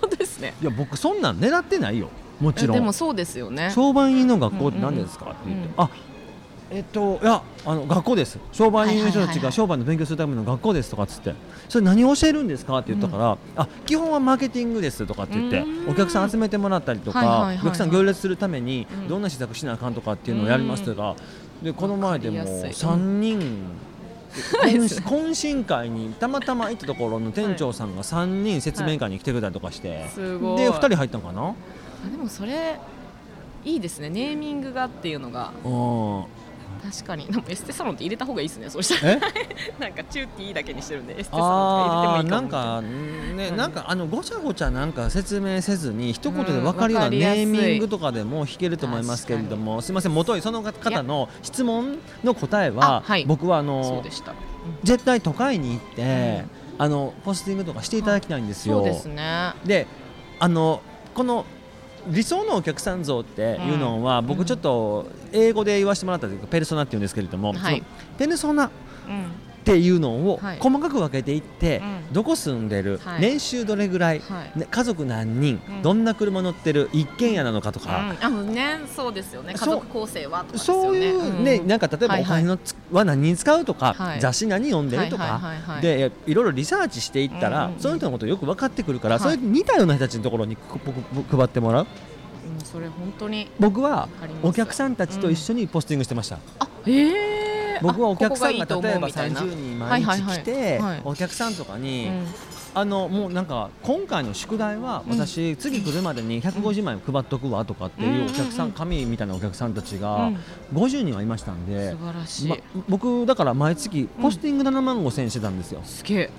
本当ですね。いや僕そんなん狙ってないよもちろん。でもそうですよね。商売人の学校って何ですか、って言って、うんあえっといやあの学校です。商売人の人たちが商売の勉強するための学校ですとかっつって。それ何を教えるんですかって言ったから、あ基本はマーケティングですとかって言ってうん。お客さん集めてもらったりとか、はいはいはいはい。お客さん行列するためにうん。どんな施策しなあかんとかっていうのをやりますとか、でこの前でもわかりやすい。3人、懇 懇親会にたまたま行ったところの店長さんが3人説明会に来てくれたりとかして、すごい。で2人入ったのかな？あでもそれいいですね。ネーミングがっていうのが。うん確かに。でもエステサロンって入れた方がいいですね。そうしたら。え？なんかチューティーだけにしてるんで。エステサロンとか入れてもいいかな。んかね、うんなんかあのごちゃごちゃなんか説明せずに一言で分かるようなネーミングとかでも弾けると思いますけれども、すみません元いその方の質問の答えは、あはい。僕はあのそうでした、絶対都会に行って、あのポスティングとかしていただきたいんですよ。そうですね。であのこの理想のお客さん像っていうのは、うん。僕ちょっと英語で言わせてもらったというかペルソナっていうんですけれども、はい。ペルソナうんっていうのをはい。細かく分けていって、うん。どこ住んでる、はい。年収どれぐらい、家族何人、うん。どんな車乗ってる一軒家なのかとか、うん、あのねそうですよね。家族構成はとかですよね。そういうね、ん。なんか例えばお金のつ、は何に使うとか、はい。雑誌何読んでるとか、でいろいろリサーチしていったら、その人のことよく分かってくるから、はい。それに似たような人たちのところに配ってもらう？うんそれ本当に僕はお客さんたちと一緒にポスティングしてました、あええ僕はお客さんが例えば思うみたいな。30人毎日来て、お客さんとかに、うんあのもうなんか今回の宿題はうん私、次来るまでに150枚配っとくわとかっていうお客さん、うん紙みたいなお客さんたちうがん50人はいましたんで素、晴らしい、ま、僕だから毎月ポスティング7万5千円してたんですよ、すげえ。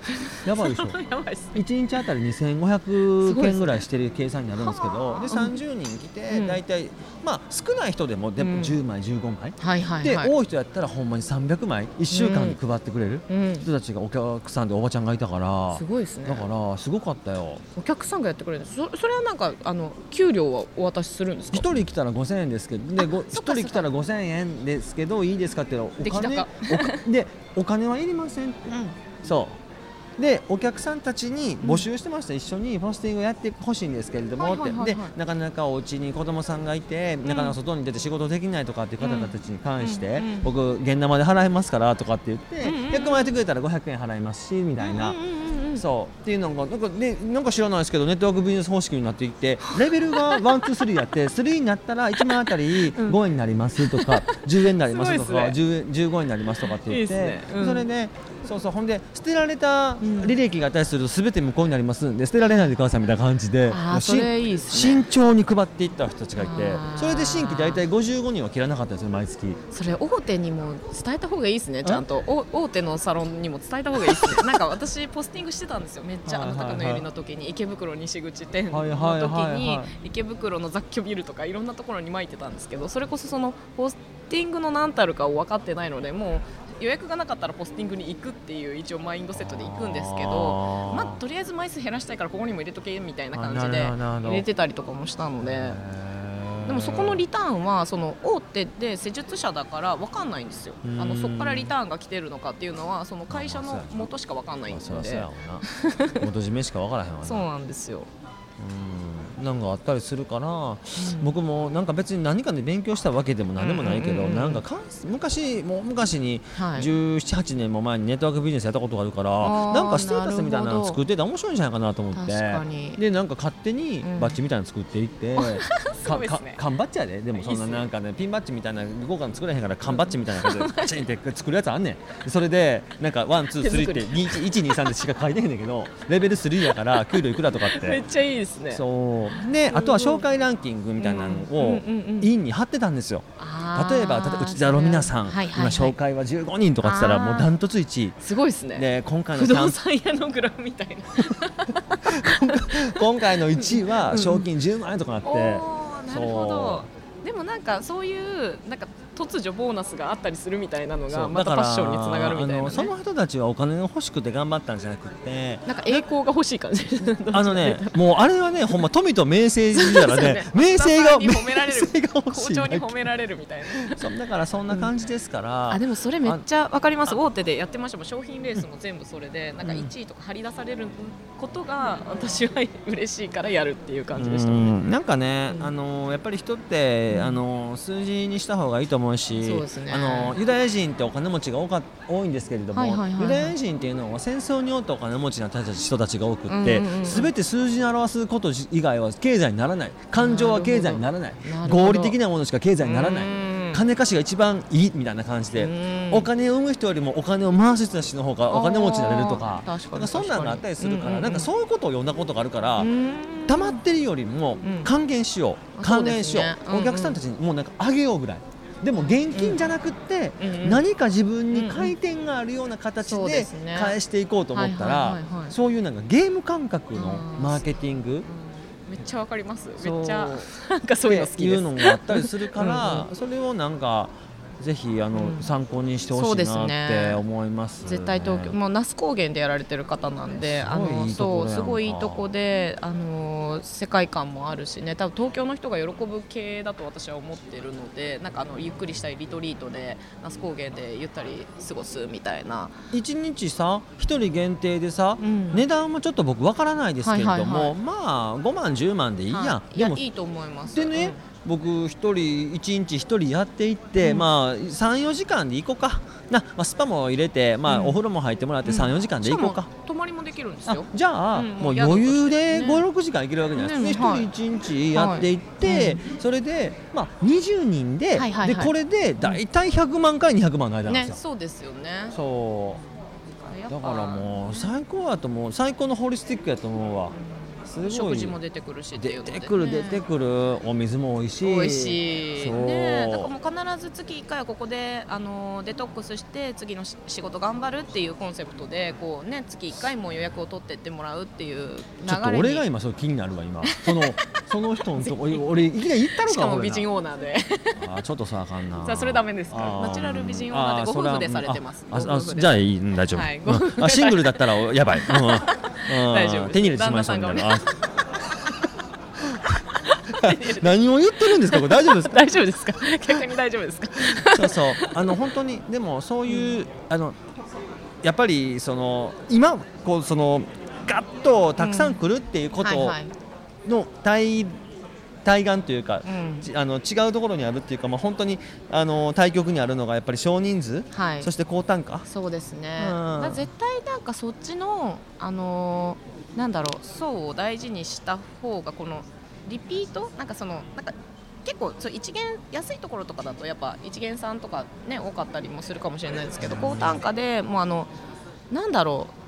やばいでしょ。やばいっす1日あたり2500件ぐらいしてる計算になるんですけどではあ30人来てうん。大体、まあ少ない人でもでもうん。10枚15枚、はいはいで、はい。多い人やったらほんまに300枚1週間で配ってくれるうん。人たちがお客さんでおばちゃんがいたから、すごいですねだからすごかったよ。お客さんがやってくれるそそれはなんかあの給料はお渡しするんですか？1人来たら5000円ですけどでごそっか1人来たら5000円ですけどいいですかってお金でお金はいりませんって。うん。そう。でお客さんたちに募集してました、一緒にポスティングをやってほしいんですけれども、でなかなかお家に子供さんがいて、なかなか外に出て仕事できないとかっていう方たちに関して、うんうん僕現生で払いますからとかって言って、うんうんうん。100万やってくれたら500円払いますしみたいな。うんうんうんうんそうっていうのがなんか,、ね、なんか知らないですけどネットワークビジネス方式になっていってレベルが one two three やって3になったら1万あたりうん。5円になりますとか、10円になりますとかすね。10円15円になりますとかって言ってね。うん。それでそうそう。ほんで捨てられたん。履歴があったりすると全て無効になりますんで捨てられないでくださいみたいな感じで慎重に配っていった人たちがいてそれで新規大体55人は切らなかったんですよ毎月。それ大手にも伝えた方がいいですねちゃんと。お大手のサロンにも伝えた方がいいですね。なんか私ポスティングしてたんですよ。めっちゃあの高野由里の時に池袋西口店の時はいにはい池袋の雑居ビルとかいろんなところに巻いてたんですけどそれこそそのポスティングの何たるかを分かってないのでもう予約がなかったらポスティングに行くっていう一応マインドセットで行くんですけどまあとりあえず枚数減らしたいからここにも入れとけみたいな感じで入れてたりとかもしたので。でもそこのリターンはその大手で施術者だから分かんないんですよ。うん。あのそこからリターンが来てるのかっていうのはその会社の元しか分かんないんで。元締めしか分からへんわな。そうなんですよ。うんなんかあったりするから、僕もなんか別に何かで勉強したわけでも何でもないけど、うんうんうんうん。なんかかん昔もう昔にはい。17、8年も前にネットワークビジネスやったことがあるから、なんかステータスみたいなの作ってたら面白いんじゃないかなと思って。でなんか勝手にうん。バッジみたいなの作っていって、すごいですね。か缶バッジやで。でもそんななんかねピンバッジみたいな豪華な作れへんから缶バッジみたいな感じでバ チンって作るやつあんねん。それでなんか one two three って123でしか書いてへんねんけどレベル3やから給料いくらとかって。めっちゃいいですね。そうであとは紹介ランキングみたいなのをうんうんうんうん院に貼ってたんですよ例えば例えば内田の皆さん、はいはいはい今紹介は15人とかって言ったらもうダントツ1位すごいですねで今回の不動産屋のグラフみたいな今回の1位は賞金10万円とかなって、おーなるほどでもなんかそういうなんか突如ボーナスがあったりするみたいなのがまたパッションにつながるみたいな、ね。その人たちはお金が欲しくて頑張ったんじゃなくて なんか栄光が欲しい感じあのねもうあれはねほんま富と名声で言 うたらね。名声が名声が欲し校長いだけ。に褒められるみたいな。そうだからそんな感じですから、あでもそれめっちゃわかります。あ大手でやってましたもん。商品レースも全部それでなんか1位とか張り出されることが私は嬉しいからやるっていう感じでした。ねうん。なんかね、うん。あのやっぱり人って、あの数字にした方がいいと思うしそうですね。あのユダヤ人ってお金持ちが多か多いんですけれども、はいはいはいはい。ユダヤ人っていうのは戦争によってお金持ちにな人たちが多くって、うんうんうん。すべて数字に表すこと以外は経済にならない。感情は経済にならない。合理的なものしか経済にならない。うん。金貸しが一番いいみたいな感じで。うん。お金を生む人よりもお金を回す人たちの方がお金持ちになれるとかなんかそんなのがあったりするから、確かに。なんかそういうことを読んだことがあるから、うん溜まってるよりもうん。還元しよう、あ還元しよう。ねうんうん。お客さんたちにもうなんかあげようぐらいでも現金じゃなくって、何か自分に回転があるような形で返していこうと思ったらそういうなんかゲーム感覚のマーケティング。うんめっちゃわかります。めっちゃ。なんかそういうの好きです。いうのがあったりするからうん。それをなんかぜひあの、うん。参考にしてほしいなって思います、ね、絶対東京、もう那須高原でやられてる方なんで、あのすごいいいところやんかそうすごいいいとこで、あの世界観もあるしね、多分東京の人が喜ぶ系だと私は思ってるので、なんかあのゆっくりしたいリトリートで那須高原でゆったり過ごすみたいな、一日さ一人限定でさ、うん。値段もちょっと僕わからないですけれども、はいはいはい。まあ5万10万でいいや。ん、はい。いでもやいいと思います。でね、僕一人一日一人やっていって、うん。まあ34時間で行こうか。な、まあ、スパも入れて、まあうん。お風呂も入ってもらってうん。34時間で行こうか、泊まりもできるんですあよじゃあ、うんもう余裕でね。56時間いけるわけじゃないですか、ねはいで一人一日やっていって、はい。それで、まあ、20人で,、はいはいはい。でこれで大体100万から200万の間なんですよ、ねそうですよね。そう。だからもう最高やと思う。最高のホリスティックやと思うわすごい。食事も出てくるし出てくる出てくる。お水も美味しい。美味しい。そう、ねだからもう必ず月1回はここであのデトックスして次のし仕事頑張るっていうコンセプトでこうね月1回も予約を取ってってもらうっていうちょっと俺が今そう気になるわ今。その その人のとこ俺俺いきなり行ったのかしかも美人オーナーで。あーちょっとさあかんな。それダメですか？ナチュラル美人オーナーでご夫婦でされてます。ああじゃあいいうん大丈夫、はいあシングルだったらやばい、うん。うん。大丈夫手に入れてしまいそうみたいな旦あ 何を言ってるんですか？これ大丈夫ですか？大丈夫ですか？逆に大丈夫ですか？そうそう。あの本当にでもそういう、あのやっぱりその今こうそのガッとたくさん来るっていうことの対対岸というか、うん。ちあの違うところにあるっていうか、まあ、本当にあの対極にあるのがやっぱり少人数、はい。そして高単価？そうですね、うん。まあ、絶対なんかそっちの、あのーなんだろう層を大事にした方がこのリピート？なんかそのなんか結構そう一元安いところとかだとやっぱ一元さんとかね多かったりもするかもしれないですけど高単価でもうあのなんだろう。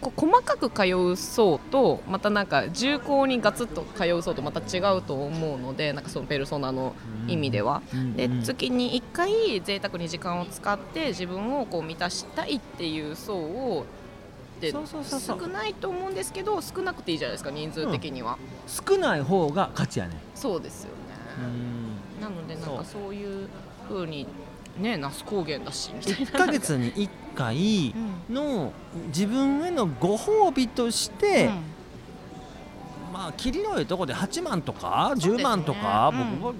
こう細かく通う層とまたなんか重厚にガツッと通う層とまた違うと思うのでなんかそのペルソナの意味では。でうん。月に1回贅沢に時間を使って自分をこう満たしたいっていう層をでそうそうそうそう。少ないと思うんですけど少なくていいじゃないですか人数的には、少ない方が勝ちやねそうですよね、なのでなんかそういう風にね那須高原だしみたい1なヶ月に1回の自分へのご褒美として、うん。まあ切りのいいとこで8万とか10万とか、ね僕は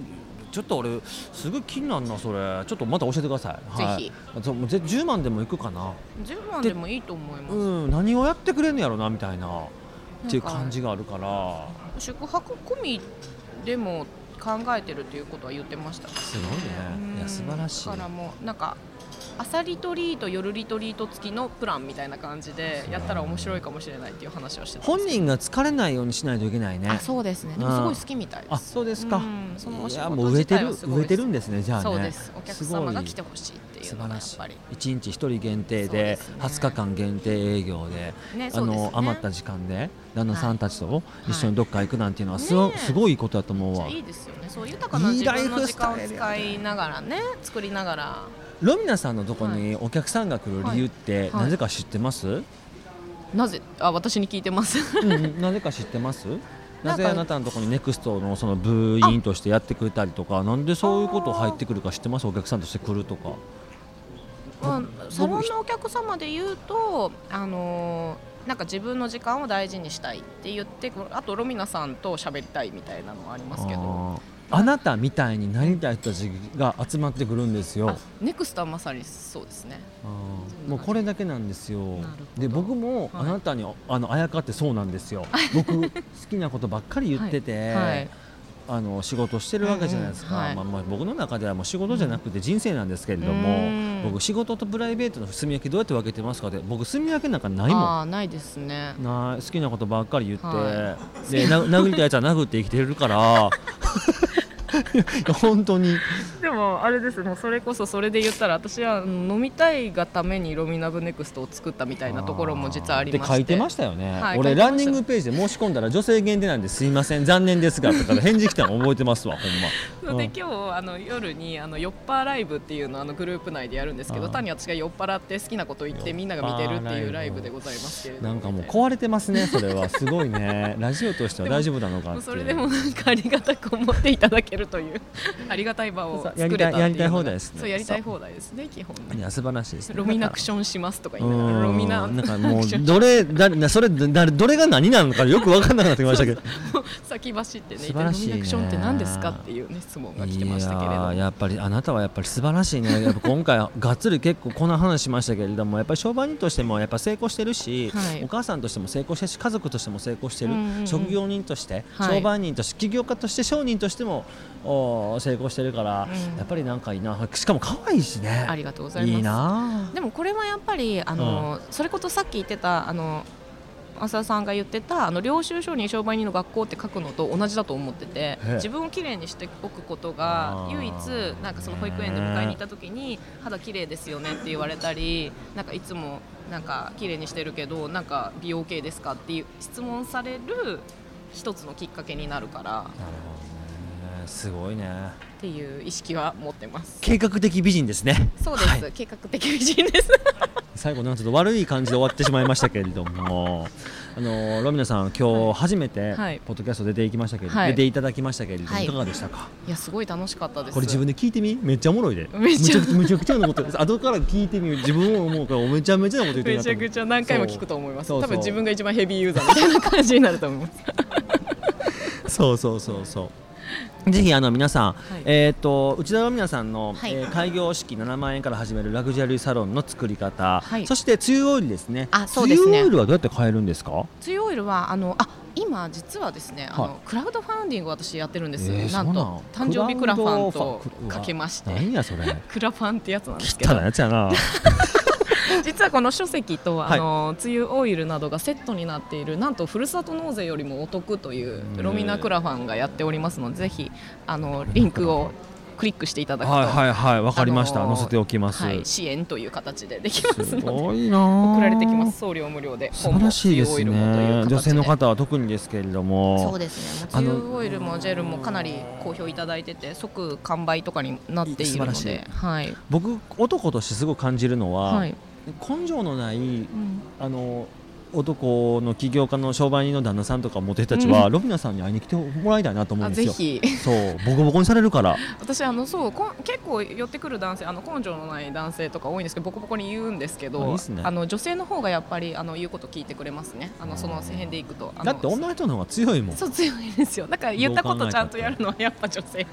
ちょっと俺すごい気になるなそれ。ちょっとまた教えてください、はい、ぜそうもうぜ10万でもいくかな。10万でもいいと思います、うん何をやってくれんのやろなみたいなっていう感じがあるから。宿泊込みでも考えてるっていうことは言ってました。すごいね。いや素晴らしい。だからもうなんか朝リトリート夜リトリート付きのプランみたいな感じでやったら面白いかもしれないっていう話をして本人が疲れないようにしないといけないね。あそうですね。でもすごい好きみたいです。あそうですか、うんそのお仕事もう植えてる自体はすごい植えてるんですねじゃあね。そうです。お客様が来てほしいっていう素晴らしいのがやっぱり。1日1人限定でですね。20日間限定営業であね。ねの余った時間で旦那さんたちとい。一緒にどっか行くなんていうのはす,、すごいことだと思うわ。いいですよね。そう豊かない自分の時間を使いながらね作りながらロミナさんのとこにお客さんが来る理由ってはい。なぜか知ってます、なぜあ私に聞いてます。なぜか知ってます？なぜ あなたのところにネクストのその部員としてやってくれたりとかなんでそういうこと入ってくるか知ってます？お客さんとして来るとか。まあ、サロンのお客様で言うと、あのーなんか自分の時間を大事にしたいって言ってあとロミナさんと喋りたいみたいなのはありますけどあなたみたいになりたい人たちが集まってくるんですよ。あネクストはまさにそうですね。もうこれだけなんですよ。で僕もはい。あなたに、あのあやかってそうなんですよ。僕好きなことばっかり言ってて、はい。あの仕事してるわけじゃないですか、うんうんはい。まあ、まあ僕の中ではもう仕事じゃなくて人生なんですけれども、うん。僕仕事とプライベートの住み分けどうやって分けてますかって僕住み分けなんかないもん。ないですね。ない好きなことばっかり言って、はでな殴りたいやつは殴って生きてるから 本当に。もあれです。もうそれこそそれで言ったら私はうん飲みたいがためにロミナブネクストを作ったみたいなところも実はありまして。で書いてましたよね、はい俺ランニングページで申し込んだら女性限定なんですいません残念ですがとか返事来たの覚えてますわほんま、でうん。今日あの夜にあの酔っ払ライブっていうのをあのグループ内でやるんですけど単に私が酔っ払って好きなこと言ってみんなが見てるっていうライブでございますけれど。もなんかもう壊れてますねそれは。すごいね。ラジオとしては大丈夫なのかそれでもなんかありがたく思っていただけるというありがたい場を作れたいやりたいやりたい放題ですね。そうやりたい放題ですね基本。ねいや素晴らしいですね。ロミナクションしますとかう言いながらロミナんなんかもうどれだなそれだどれが何なのかよく分かんなくなってきましたけど。先走ってね素晴らしいね。ロミナクションって何ですかっていうね質問が来てましたけれどいやっぱりあなたはやっぱり素晴らしいね。やっぱ今回はがっつり結構こんな話しましたけれどもやっぱり商売人としてもやっぱ成功してるし、はい。お母さんとしても成功してるし家族としても成功してる、うんうんうん。職業人として、はい。商売人として起業家として商人としてもお成功してるから、うん。やっぱりなんかいいな。しかも可愛いしね。ありがとうございます。いいな。でもこれはやっぱりあの、それこそさっき言ってたあの浅田さんが言ってたあの領収書に商売人の学校って書くのと同じだと思ってて自分をきれいにしておくことが唯一なんかその保育園で迎えに行った時に肌きれいですよねって言われたりなんかいつもなんか綺麗にしてるけどなんか美容系ですかっていう質問される一つのきっかけになるから。なるほどねすごいね。っていう意識は持ってます。計画的美人ですね。そうです、はい。計画的美人です。最後なんかちょっと悪い感じで終わってしまいましたけれども。あのロミナさん今日初めてはい。ポッドキャスト出ていきましたけれど、はい。出ていただきましたけれども、はい。い、かがでしたか？いやすごい楽しかったです。これ自分で聞いてみ？めっちゃおもろいで。めっちゃ。むちゃむちゃくちゃなこと後から聞いてみ自分も思うからめちゃめちゃなこと言ってる。めちゃくちゃ何回も聞くと思います。多分自分が一番ヘビーユーザーみたいな感じになると思います。そうそうそうそうぜひあの皆さん、い。えっ、と内田ロミナさんの、はい。えー開業式7万円から始めるラグジュアリーサロンの作り方、はい。そして梅雨オイルですね。あそうですね。梅雨オイルはどうやって買えるんですか？ツイオイルはあのあ今実はですね、あはい。のクラウドファンディングを私やってるんです。えーなんと誕生日クラファンとかけまして、何やそれ。クラファンってやつなんですけ汚いど、やつやな 実はこの書籍とはい。あの梅雨オイルなどがセットになっているなんとふるさと納税よりもお得といううん。ロミナクラファンがやっておりますので、ぜひあのリンクをクリックしていただくと、はいはいはいわかりました、あのー載せておきます、はい、支援という形でできますすので。ごいな。あ送られてきます。送料無料で素晴らしいですね。女性の方は特にですけれども。そうですね。あのもう梅雨オイルもジェルもかなり好評いただいてて即完売とかになっているの素晴らしではい、僕男としてすごく感じるのは、はい根性のないうん。あの男の起業家の商売人の旦那さんとかモテたちは、ロビナさんに会いに来てもらいたいなと思うんあですよ。そう。ボコボコにされるから。私あのそうこん結構寄ってくる男性あの根性のない男性とか多いんですけどボコボコに言うんですけどね。あの女性の方がやっぱりあの言うこと聞いてくれますね。あのその辺でいくと。だって女の人の方が強いもん。そう強いですよ。だから言ったことちゃんとやるのはやっぱ女性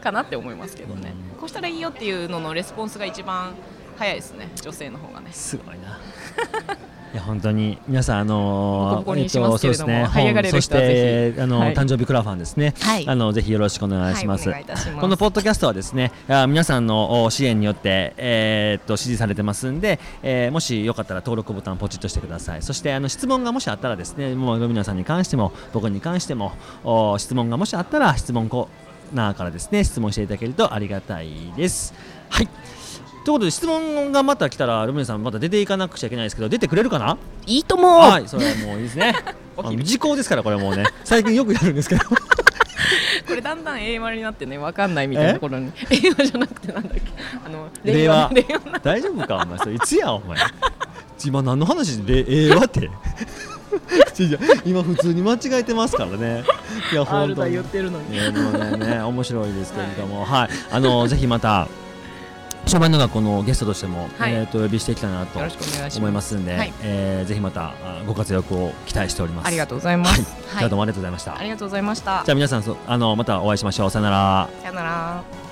かなって思いますけどね。うん。こうしたらいいよっていうののレスポンスが一番早いですね女性の方がね。すごいな。いや本当に皆さんあのーえっとそうですね。本そしてあの、はい。誕生日クラファンですね、はい。あのぜひよろしくお願いします,、このポッドキャストはですねあ皆さんのお支援によって、えーっと支持されてますんで、えーもしよかったら登録ボタンポチッとしてください。そしてあの質問がもしあったらですねもうロミナさんに関しても僕に関してもお質問がもしあったら質問コーナーからですね質問していただけるとありがたいです。はいということで質問がまた来たらルミネさんまた出ていかなくちゃいけないですけど出てくれるかな？いいともはいそれはもういいですね。時効ですからこれもうね。最近よくやるんですけど。これだんだん英和になってねわかんないみたいなところに。英和じゃなくてなんだっけ？あの令和。令和な 大丈夫かお前。それいつやお前。今何の話でええわって？今普通に間違えてますからね。いや本当に。言ってるのに。ねね面白いですけれども。はい、あのぜひまた商売の学校のゲストとしても、はい。えー、とお呼びしていきたいなと思いますんで、はい。えーぜひまたあご活躍を期待しております。ありがとうございます。はい、どうもありがとうございました、ありがとうございました。じゃあ皆さんそあのまたお会いしましょう。さよなら。さよなら